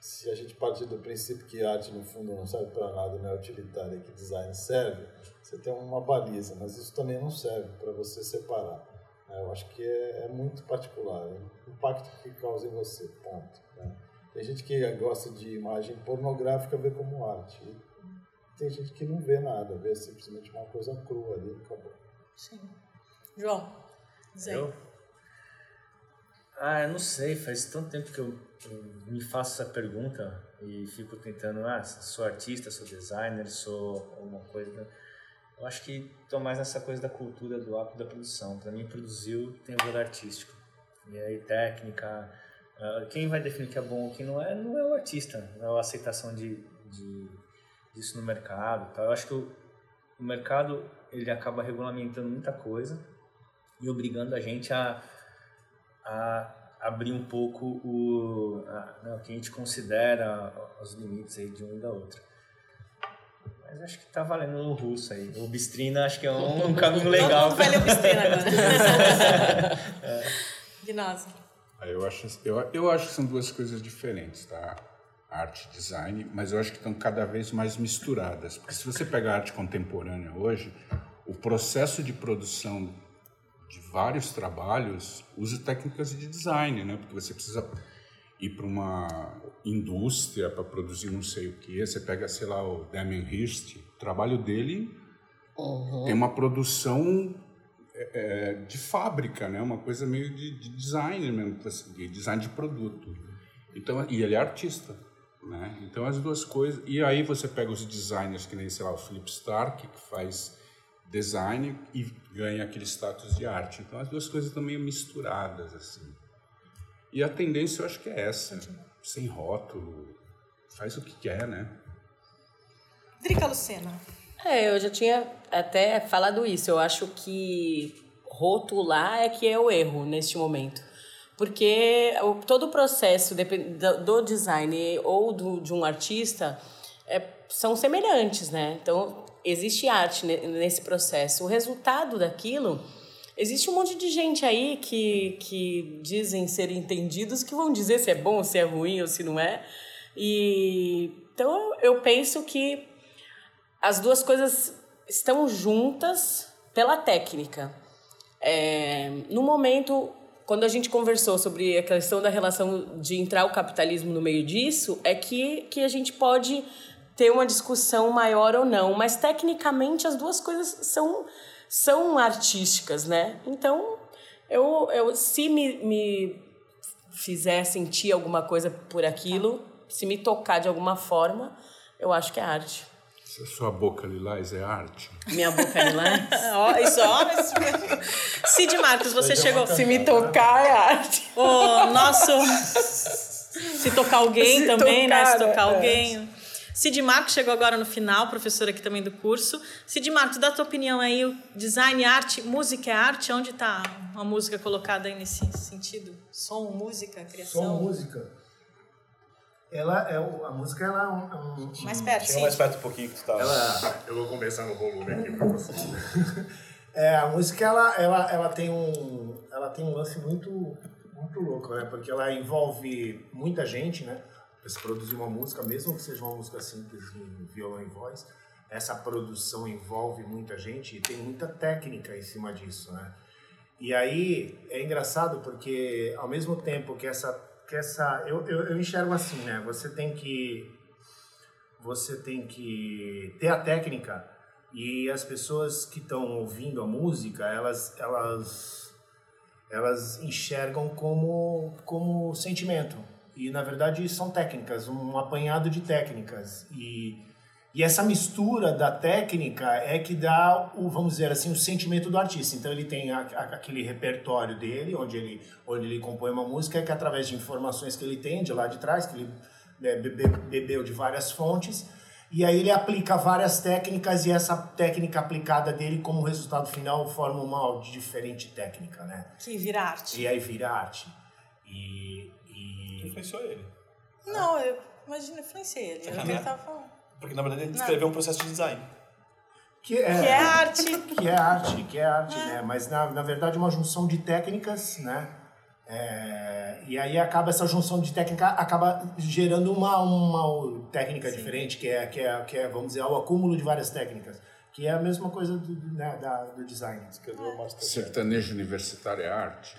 Se a gente partir do princípio que arte no fundo não serve para nada, não é utilitária, e que design serve, você tem uma baliza, mas isso também não serve para você separar. né? Eu acho que é, é muito particular, é o impacto que causa em você, ponto. né? Tem gente que gosta de imagem pornográfica vê como arte. Tem gente que não vê nada, vê simplesmente uma coisa crua ali e acabou. Sim. João, aí. Eu? Ah, eu não sei, faz tanto tempo que eu, eu me faço essa pergunta e fico tentando, ah, sou artista, sou designer, sou alguma coisa. Eu acho que estou mais nessa coisa da cultura do ato da produção. Para mim, produziu tem valor artístico. E aí, técnica. ah, Quem vai definir que é bom ou que não é, não é o artista, não é a aceitação de, de, disso no mercado. tal. Eu acho que o, o mercado ele acaba regulamentando muita coisa e obrigando a gente a, a abrir um pouco o, a, né, o que a gente considera os limites aí de um e da outra. Mas acho que tá valendo o russo aí. O Bistrina acho que é um, um caminho Todo legal. mundo vai ler o Bistrina agora. Gnásio. Ah, Eu acho, eu, eu acho que são duas coisas diferentes, tá? Arte e design, mas eu acho que estão cada vez mais misturadas. Porque se você pegar a arte contemporânea hoje, o processo de produção de vários trabalhos usa técnicas de design, né? Porque você precisa ir para uma indústria para produzir não sei o que. Você pega, sei lá, o Damien Hirst, o trabalho dele tem uma produção é, de fábrica, né? Uma coisa meio de, de design mesmo, assim, de design de produto. Então, e ele é artista, né? Então as duas coisas. E aí você pega os designers que nem sei lá o Philip Stark que faz design e ganha aquele status de arte. Então as duas coisas estão meio misturadas assim. E a tendência eu acho que é essa, sem rótulo, faz o que quer, né? Drica Lucena. É, eu já tinha até falado isso. Eu acho que rotular é que é o erro neste momento. Porque o, todo o processo do, do design ou do, de um artista é, são semelhantes, né? Então, existe arte ne- nesse processo. O resultado daquilo... Existe um monte de gente aí que, que dizem ser entendidos que vão dizer se é bom, se é ruim ou se não é. E então eu penso que as duas coisas estão juntas pela técnica. É, no momento, quando a gente conversou sobre a questão da relação de entrar o capitalismo no meio disso, é que, que a gente pode ter uma discussão maior ou não, mas tecnicamente as duas coisas são, são artísticas, né? Então, eu, eu se me, me fizer sentir alguma coisa por aquilo, se me tocar de alguma forma, eu acho que é arte. Se a sua boca lilás é arte. Minha boca é lilás. Ó, isso, ó. isso- Cid Marcos, você chegou. Se me tocar é arte. O nosso. Se tocar alguém Se também, né? Se tocar, tocar é. alguém. Cid Marco chegou agora no final, professor aqui também do curso. Cid Marco, dá a tua opinião aí, o design, arte, música é arte? Onde está a música colocada aí nesse sentido? Som, música, criação? Som, música. Ela é o- a música ela é um, é um- Mais perto, Chega sim. mais perto um pouquinho que tu tá. ela eu vou começar no volume aqui para você. é, a música ela, ela, ela tem um ela tem um lance muito muito louco, né? Porque ela envolve muita gente, né? Se produzir uma música, mesmo que seja uma música simples em violão e voz, essa produção envolve muita gente e tem muita técnica em cima disso, né? E aí é engraçado porque ao mesmo tempo que essa que essa eu, eu, eu enxergo assim, né? Você tem que você tem que ter a técnica e as pessoas que estão ouvindo a música, elas elas elas enxergam como como sentimento. E na verdade são técnicas, um apanhado de técnicas e e essa mistura da técnica é que dá o, vamos dizer assim, o sentimento do artista. Então ele tem a, a- aquele repertório dele, onde ele, onde ele compõe uma música, que através de informações que ele tem de lá de trás, que ele né, bebe- bebeu de várias fontes, e aí ele aplica várias técnicas e essa técnica aplicada dele como resultado final forma uma diferente técnica, né? Que vira arte. E aí vira arte. E, e Influenciou ele. Não, eu imagino, influenciei ele. Eu Sacanagem. tava falando. Porque na verdade ele descreveu um processo de design. que é, Que é arte. que é arte, que é arte, né? Mas na, na verdade é uma junção de técnicas, né? É, e aí acaba essa junção de técnica acaba gerando uma, uma técnica diferente, que é, que, é, que é, vamos dizer, o acúmulo de várias técnicas, que é a mesma coisa do, do, né, da, do design. Sertanejo universitário é arte.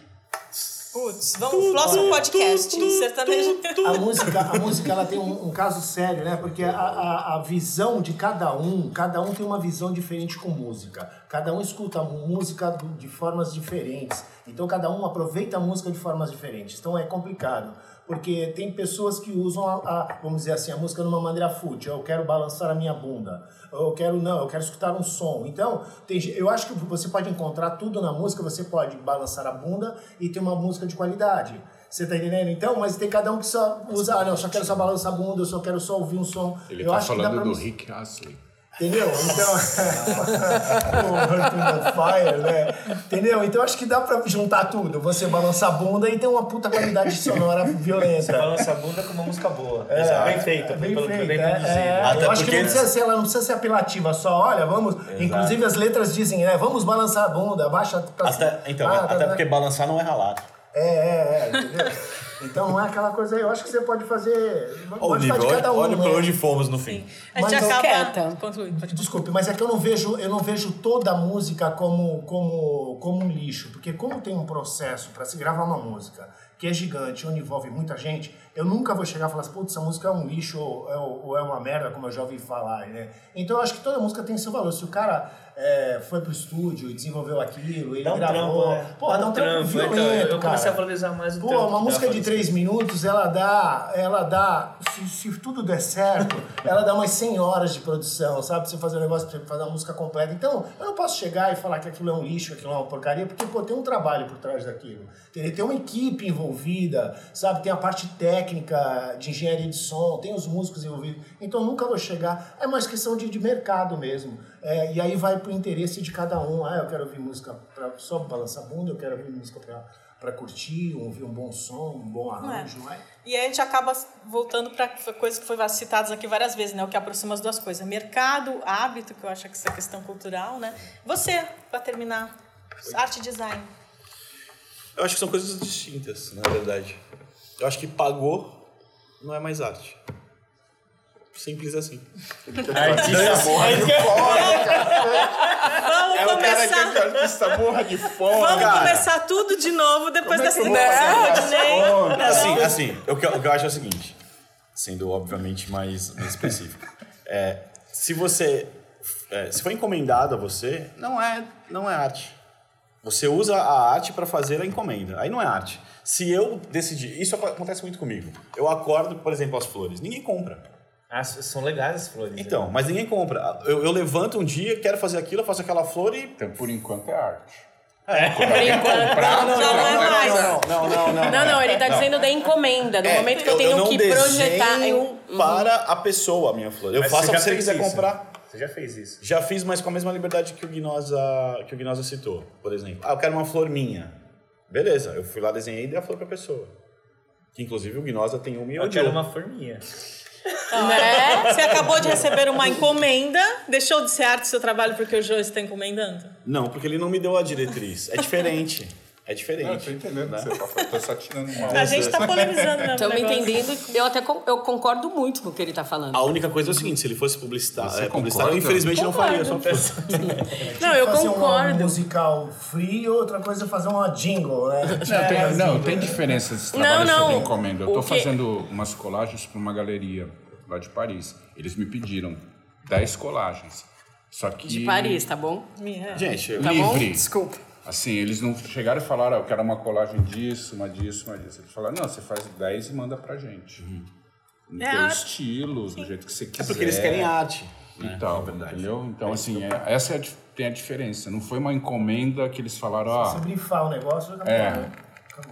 Putz, vamos, próximo podcast. Sertanejo. A música, a música ela tem um, um caso sério, né? Porque a, a, a visão de cada um, cada um tem uma visão diferente com música. Cada um escuta a música de formas diferentes. Então cada um aproveita a música de formas diferentes. Então é complicado. Porque tem pessoas que usam, a, a- vamos dizer assim, a música de uma maneira fútil. Eu quero balançar a minha bunda. Eu quero, não, eu quero escutar um som. Então, tem, eu acho que você pode encontrar tudo na música. Você pode balançar a bunda e ter uma música de qualidade. Você tá entendendo? Então, mas tem cada um que só usa, ah, não, eu só quero só balançar a bunda, eu só quero só ouvir um som. Ele eu está acho que dá falando do Rick Astley. Entendeu? Então. o Earth, Fire, né? Entendeu? Então acho que dá pra juntar tudo. Você balançar a bunda e ter uma puta qualidade sonora violenta. Balança a bunda com uma música boa. É, bem feita, bem pelo- feita, bem é, produzida. é. Até eu acho que não precisa ser, ela não precisa ser apelativa só, olha, vamos. Inclusive as letras dizem, né? Vamos balançar a bunda, abaixa pra. Até, então, Ah, tá, até tá. porque balançar não é ralar. É, é, é, entendeu? Então não é aquela coisa aí, eu acho que você pode fazer. Olha o Pode nível, fazer de cada um. olha né? pra onde fomos no fim. A gente Mas- acaba. Quieta. Conclui, Desculpe, mas é que eu não vejo, eu não vejo toda a música como, como, como um lixo, porque como tem um processo para se gravar uma música que é gigante, onde envolve muita gente, eu nunca vou chegar e falar assim, putz, essa música é um lixo ou é, ou é uma merda, como eu já ouvi falar, né? Então eu acho que toda música tem seu valor. Se o cara é, foi pro estúdio e desenvolveu aquilo, ele Dá um gravou, trampo, né? porra, dá um trampo violento, então, eu cara. comecei a valorizar mais o Pô, trampo uma música de três minutos, ela dá, ela dá, se, se tudo der certo, ela dá umas 100 horas de produção, sabe? Pra você fazer um negócio, pra você fazer uma música completa. Então, eu não posso chegar e falar que aquilo é um lixo, aquilo é uma porcaria, porque, pô, tem um trabalho por trás daquilo. Tem, tem uma equipe envolvida, sabe? Tem a parte técnica de engenharia de som, tem os músicos envolvidos. Então, eu nunca vou chegar, é mais questão de, de mercado mesmo. É, e aí vai pro interesse de cada um. Ah, eu quero ouvir música pra, só balançar a bunda, eu quero ouvir música pra, pra curtir, ouvir um bom som, um bom arranjo. É. E aí a gente acaba voltando para coisas que foram citadas aqui várias vezes, né? O que aproxima as duas coisas. Mercado, hábito, que eu acho que essa questão cultural, né? Você, para terminar, arte e design. Eu acho que são coisas distintas, na verdade. Eu acho que pagou não é mais arte. Simples assim. Artista morre de Vamos É o cara que começar. é artista morra de fome. Vamos cara. começar tudo de novo depois Como é dessa essa conta? Assim, assim o, que, eu- o que eu acho é o seguinte, sendo obviamente mais, mais específico. É, se você. é, se for encomendado a você, não é, não é arte. Você usa a arte para fazer a encomenda. Aí não é arte. Se eu decidir. Isso acontece muito comigo. Eu acordo, por exemplo, as flores. Ninguém compra. Ah, são legais as flores. né? Então, mas ninguém compra. Eu, eu levanto um dia, quero fazer aquilo, eu faço aquela flor e. Então, por enquanto é arte. Por enquanto. Comprar, Já não é mais. Não, não, não, não. Não, não, ele tá dizendo da encomenda. No É, momento que eu tenho não que projetar. desenho Uhum. para a pessoa a minha flor. Eu Mas faço você se já você fez quiser isso? comprar. Você já fez isso? Já fiz, mas com a mesma liberdade que o Guinosa, que o Guinosa citou, por exemplo. Ah, eu quero uma flor minha. Beleza, eu fui lá, desenhei e dei a flor pra pessoa. Que inclusive o Guinosa tem uma e Eu odiou. quero uma forminha. Né? Você acabou de receber uma encomenda. Deixou de ser arte seu trabalho porque o Joe está encomendando? Não, porque ele não me deu a diretriz. É diferente. É diferente. Não, eu tô entendendo que você tá falando. Tô só tirando uma. A gente tá polemizando mesmo. Estamos entendendo. Eu até eu concordo muito com o que ele tá falando. A única coisa é o seguinte, se ele fosse publicitário, é, publicitário infelizmente não faria, só peço. Não, eu fazer um concordo. musical free, outra coisa é fazer uma jingle, né? Não, tem, não, tem diferença de Não, trabalho não. sobre encomenda. Eu tô fazendo umas colagens para uma galeria lá de Paris. Eles me pediram 10 colagens. Só que. De Paris, tá bom? Gente, eu- Tá bom? Livre. Desculpa. Assim, eles não chegaram e falaram, ah, eu quero uma colagem disso, uma disso, uma disso. Eles falaram, não, você faz 10 e manda pra gente. No É teu arte. estilo, do jeito que você quiser. é porque eles querem arte. E tal, entendeu? Então, assim, é- essa é a, tem a diferença. Não foi uma encomenda que eles falaram, Se ah, brifar o negócio, acabou, é, né?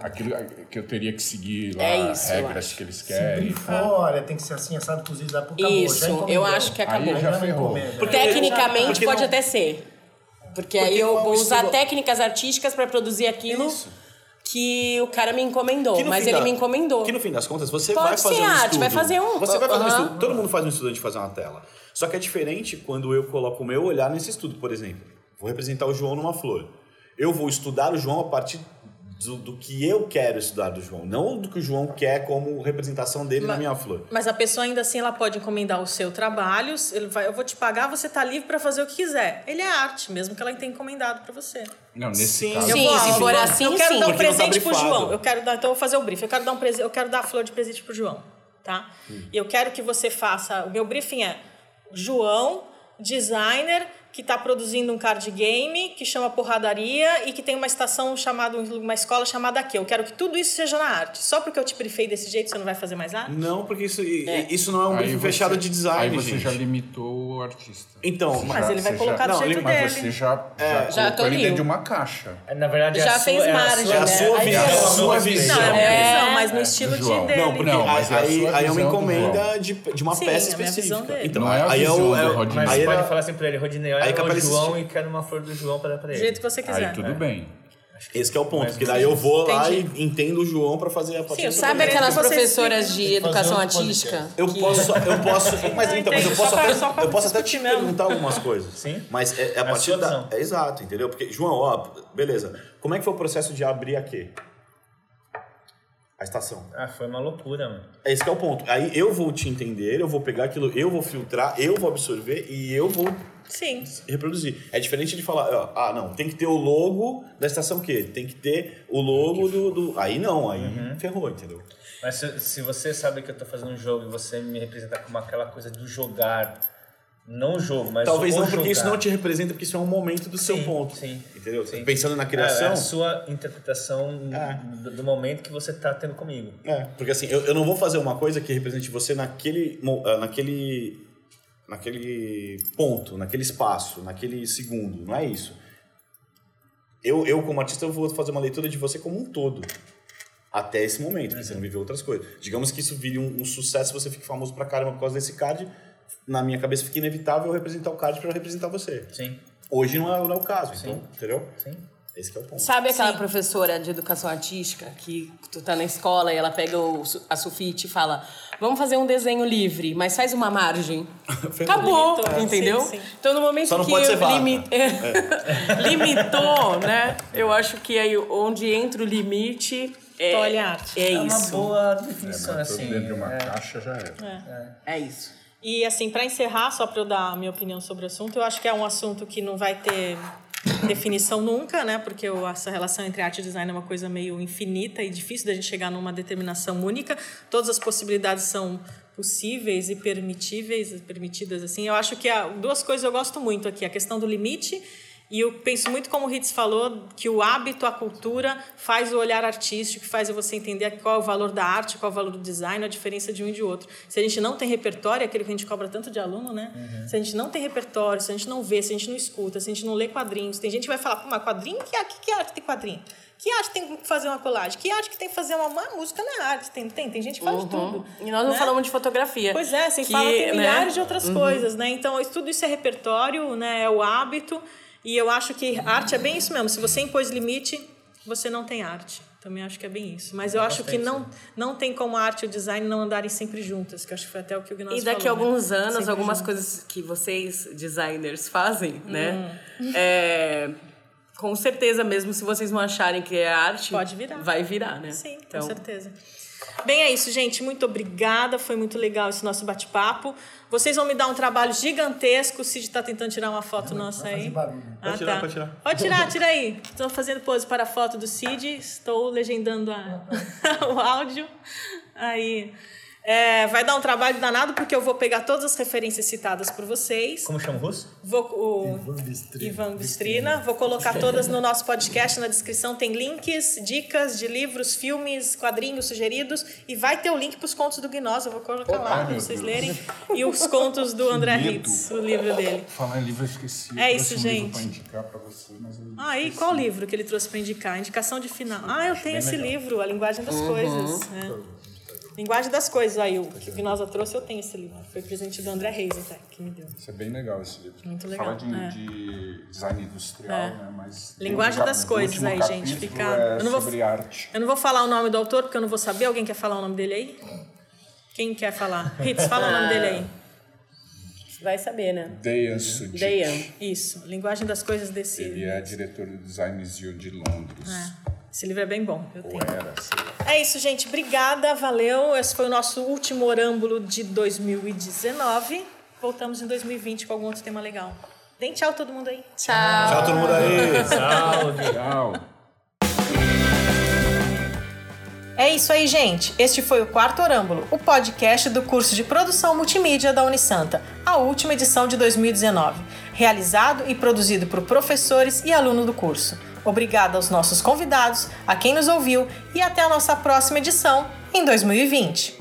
aquilo que eu teria que seguir lá, É isso, regras que eles Se querem. brifou, olha, tem que ser assim, assado, cozido, acabou. já Isso, eu acho que acabou. Aí já ferrou. encomenda. Tecnicamente Porque pode não- até ser. Porque, aí Porque eu é um vou usar estilo- técnicas artísticas pra produzir aquilo Isso. que o cara me encomendou. Mas ele da- me encomendou. Que no fim das contas, você Pode vai fazer ser um arte, estudo. vai fazer um- Você vai fazer um Aham. estudo. Todo mundo faz um estudo de fazer uma tela. Só que é diferente quando eu coloco o meu olhar nesse estudo. Por exemplo, vou representar o João numa flor. Eu vou estudar o João a partir do, do que eu quero estudar do João. Não do que o João quer como representação dele na Mas- minha flor. Mas a pessoa ainda assim ela pode encomendar o seu trabalho. Ele vai, eu vou te pagar, você tá livre para fazer o que quiser. Ele é arte, mesmo que ela tenha encomendado para você. Não, nesse Sim. caso. Eu Sim, vou, se for eu- assim, eu quero sim. dar um Porque tá presente pro brifado. João. Eu quero dar, então eu vou fazer o brief. Eu quero dar um presente, eu quero dar a flor de presente pro João, tá? E eu quero que você faça, o meu briefing é João, designer que está produzindo um card game que chama Porradaria e que tem uma estação chamada uma escola chamada aqui. Eu quero que tudo isso seja na arte. Só porque eu te briefei desse jeito você não vai fazer mais arte? Não, porque isso, isso não é um Aí você- fechado de design, Aí você gente. já limitou o artista. Então, Mas ele vai Você colocar do não, jeito ele- Mas dele. você já, É. já, Já colocou ele dentro de uma caixa. Na verdade, é Já a fez sua, é margem, sua- é a né? sua visão. já- É a sua visão. Não, é a minha É. visão, mas no estilo de dele. Não, porque Não, é aí, aí é uma encomenda de, de uma Sim, peça é específica. dele. Então, Não é a aí eu, Rodney. Mas pode falar assim pra ele, Rodinei, Aí capaz o João assistir. e quero uma flor do João pra dar pra Do ele. jeito que você quiser. Aí tudo bem. Esse que é o ponto, porque daí eu vou lá e entendo o João pra fazer a Sim, Sabe aquelas professoras de educação artística? Eu posso, eu posso, mas então, mas eu posso até, eu posso até te perguntar algumas coisas. Sim. Mas é, é a É a partir da, é exato, entendeu? Porque João, ó, beleza. Como é que foi o processo de abrir aqui? A estação. Ah, foi uma loucura, mano. É esse que é o ponto. Aí eu vou te entender, eu vou pegar aquilo, eu vou filtrar, eu vou absorver e eu vou Sim. reproduzir. É diferente de falar, ó, ah, não, tem que ter o logo da estação o quê? Tem que ter o logo do. do... Aí não, aí Uhum. ferrou, entendeu? Mas se, se você sabe que eu tô fazendo um jogo e você me representa como aquela coisa do jogar, não o jogo, mas Talvez não, porque isso jogar. não te representa, porque isso é um momento do seu Sim, ponto. sim, Entendeu? sim. Pensando na É, é criação. a sua interpretação É. do, do momento que você tá tendo comigo. É, porque assim, eu, eu não vou fazer uma coisa que represente você naquele, ah, naquele, naquele ponto, naquele espaço, naquele segundo. Não é isso. Eu, eu como artista, eu vou fazer uma leitura de você como um todo. Até esse momento, porque você não viveu outras coisas. Digamos que isso vire um, um sucesso, você fique famoso pra caramba por causa desse card. Na minha cabeça fica inevitável eu representar o card pra representar você. Sim, Hoje não é, não é o caso, então, entendeu? sim. Esse que é o ponto. Sabe aquela professora de educação artística que tu tá na escola e ela pega o a sulfite e fala: Vamos fazer um desenho livre, mas faz uma margem. Acabou, Limitou, entendeu? sim, sim. Então no momento Só não que limi- limitou, né? Eu acho que aí onde entra o limite é, Tolhe a arte. é É uma isso. boa É, definição, tudo assim. dentro de uma é. caixa já era. É isso. E assim, para encerrar, só para eu dar a minha opinião sobre o assunto, eu acho que é um assunto que não vai ter definição nunca, né? Porque essa relação entre arte e design é uma coisa meio infinita e difícil da gente chegar numa determinação única. Todas as possibilidades são possíveis e permitíveis, permitidas assim. Eu acho que há duas coisas eu gosto muito aqui, a questão do limite E eu penso muito como o Ritz falou, que o hábito, a cultura, faz o olhar artístico, faz você entender qual é o valor da arte, qual é o valor do design, a diferença de um e de outro. Se a gente não tem repertório, é aquele que a gente cobra tanto de aluno, né? Uhum. Se a gente não tem repertório, se a gente não vê, se a gente não escuta, se a gente não lê quadrinhos, tem gente que vai falar, pô, mas quadrinho? Que, que, que arte tem quadrinho? Que arte tem que fazer uma colagem? Que arte que tem que fazer uma, uma música na arte? Tem, tem, tem gente que fala uhum. de tudo. E nós não né? falamos de fotografia. Pois é, sem falar tem né? milhares de outras uhum. coisas, né? Então, tudo isso é repertório, né? É o hábito. E eu acho que arte é bem isso mesmo. Se você impôs limite, você não tem arte. Também acho que é bem isso. Mas eu acho que não, não tem como a arte e o design não andarem sempre juntas, que acho que foi até o que o Gnóstico E daqui a né? alguns né? anos, sempre algumas juntas. coisas que vocês, designers, fazem, né? Hum. É, com certeza, mesmo se vocês não acharem que é arte, Pode virar. vai virar, né? Sim, então, com certeza. Bem, é isso, gente. Muito obrigada. Foi muito legal esse nosso bate-papo. Vocês vão me dar um trabalho gigantesco. O Cid está tentando tirar uma foto Não, nossa aí. Ah, pode tirar, tá. pode tirar. Pode tirar, tira aí. Estou fazendo pose para a foto do Cid. Estou legendando a... o áudio. Aí. É, vai dar um trabalho danado porque eu vou pegar todas as referências citadas por vocês. Como chama o russo? Vou, o Ivan Bistrina. Ivan Bistrina. Vou colocar todas no nosso podcast, na descrição tem links, dicas de livros, filmes, quadrinhos sugeridos e vai ter o link para os contos do Gnós, eu vou colocar Opa, lá para vocês Deus. lerem. E os contos do André Ritz, o livro dele. Falar em livro, eu esqueci. É isso, gente. Um indicar para você, mas eu ah, e qual livro que ele trouxe para indicar? Indicação de final. Ah, eu tenho esse legal. livro, A Linguagem das uhum. Coisas. É. Linguagem das Coisas, aí o que Spinoza trouxe, eu tenho esse livro. Foi presente do André Reis até, que me deu. Isso é bem legal esse livro. Muito legal. Fala de, é. de design industrial, é. né? Mas Linguagem das Coisas aí, gente. Fica... É eu não vou... sobre arte. Eu não vou falar o nome do autor, porque eu não vou saber. Alguém quer falar o nome dele aí? Quem quer falar? Ritz, fala o nome dele aí. Vai saber, né? Dayan Sudit. Dayan, isso. Linguagem das Coisas desse... Ele é diretor do Design Museum de Londres. É. Esse livro é bem bom. Eu tenho. Era, é isso, gente. Obrigada, valeu. Esse foi o nosso último orâmbulo de 2019. Voltamos em 2020 com algum outro tema legal. Deem tchau todo mundo aí. Tchau. Tchau todo mundo aí. Salve. Tchau. É isso aí, gente. Este foi o Quarto Orâmbulo, o podcast do curso de Produção Multimídia da Unisanta, a última edição de 2019, realizado e produzido por professores e alunos do curso. Obrigada aos nossos convidados, a quem nos ouviu e até a nossa próxima edição em 2020.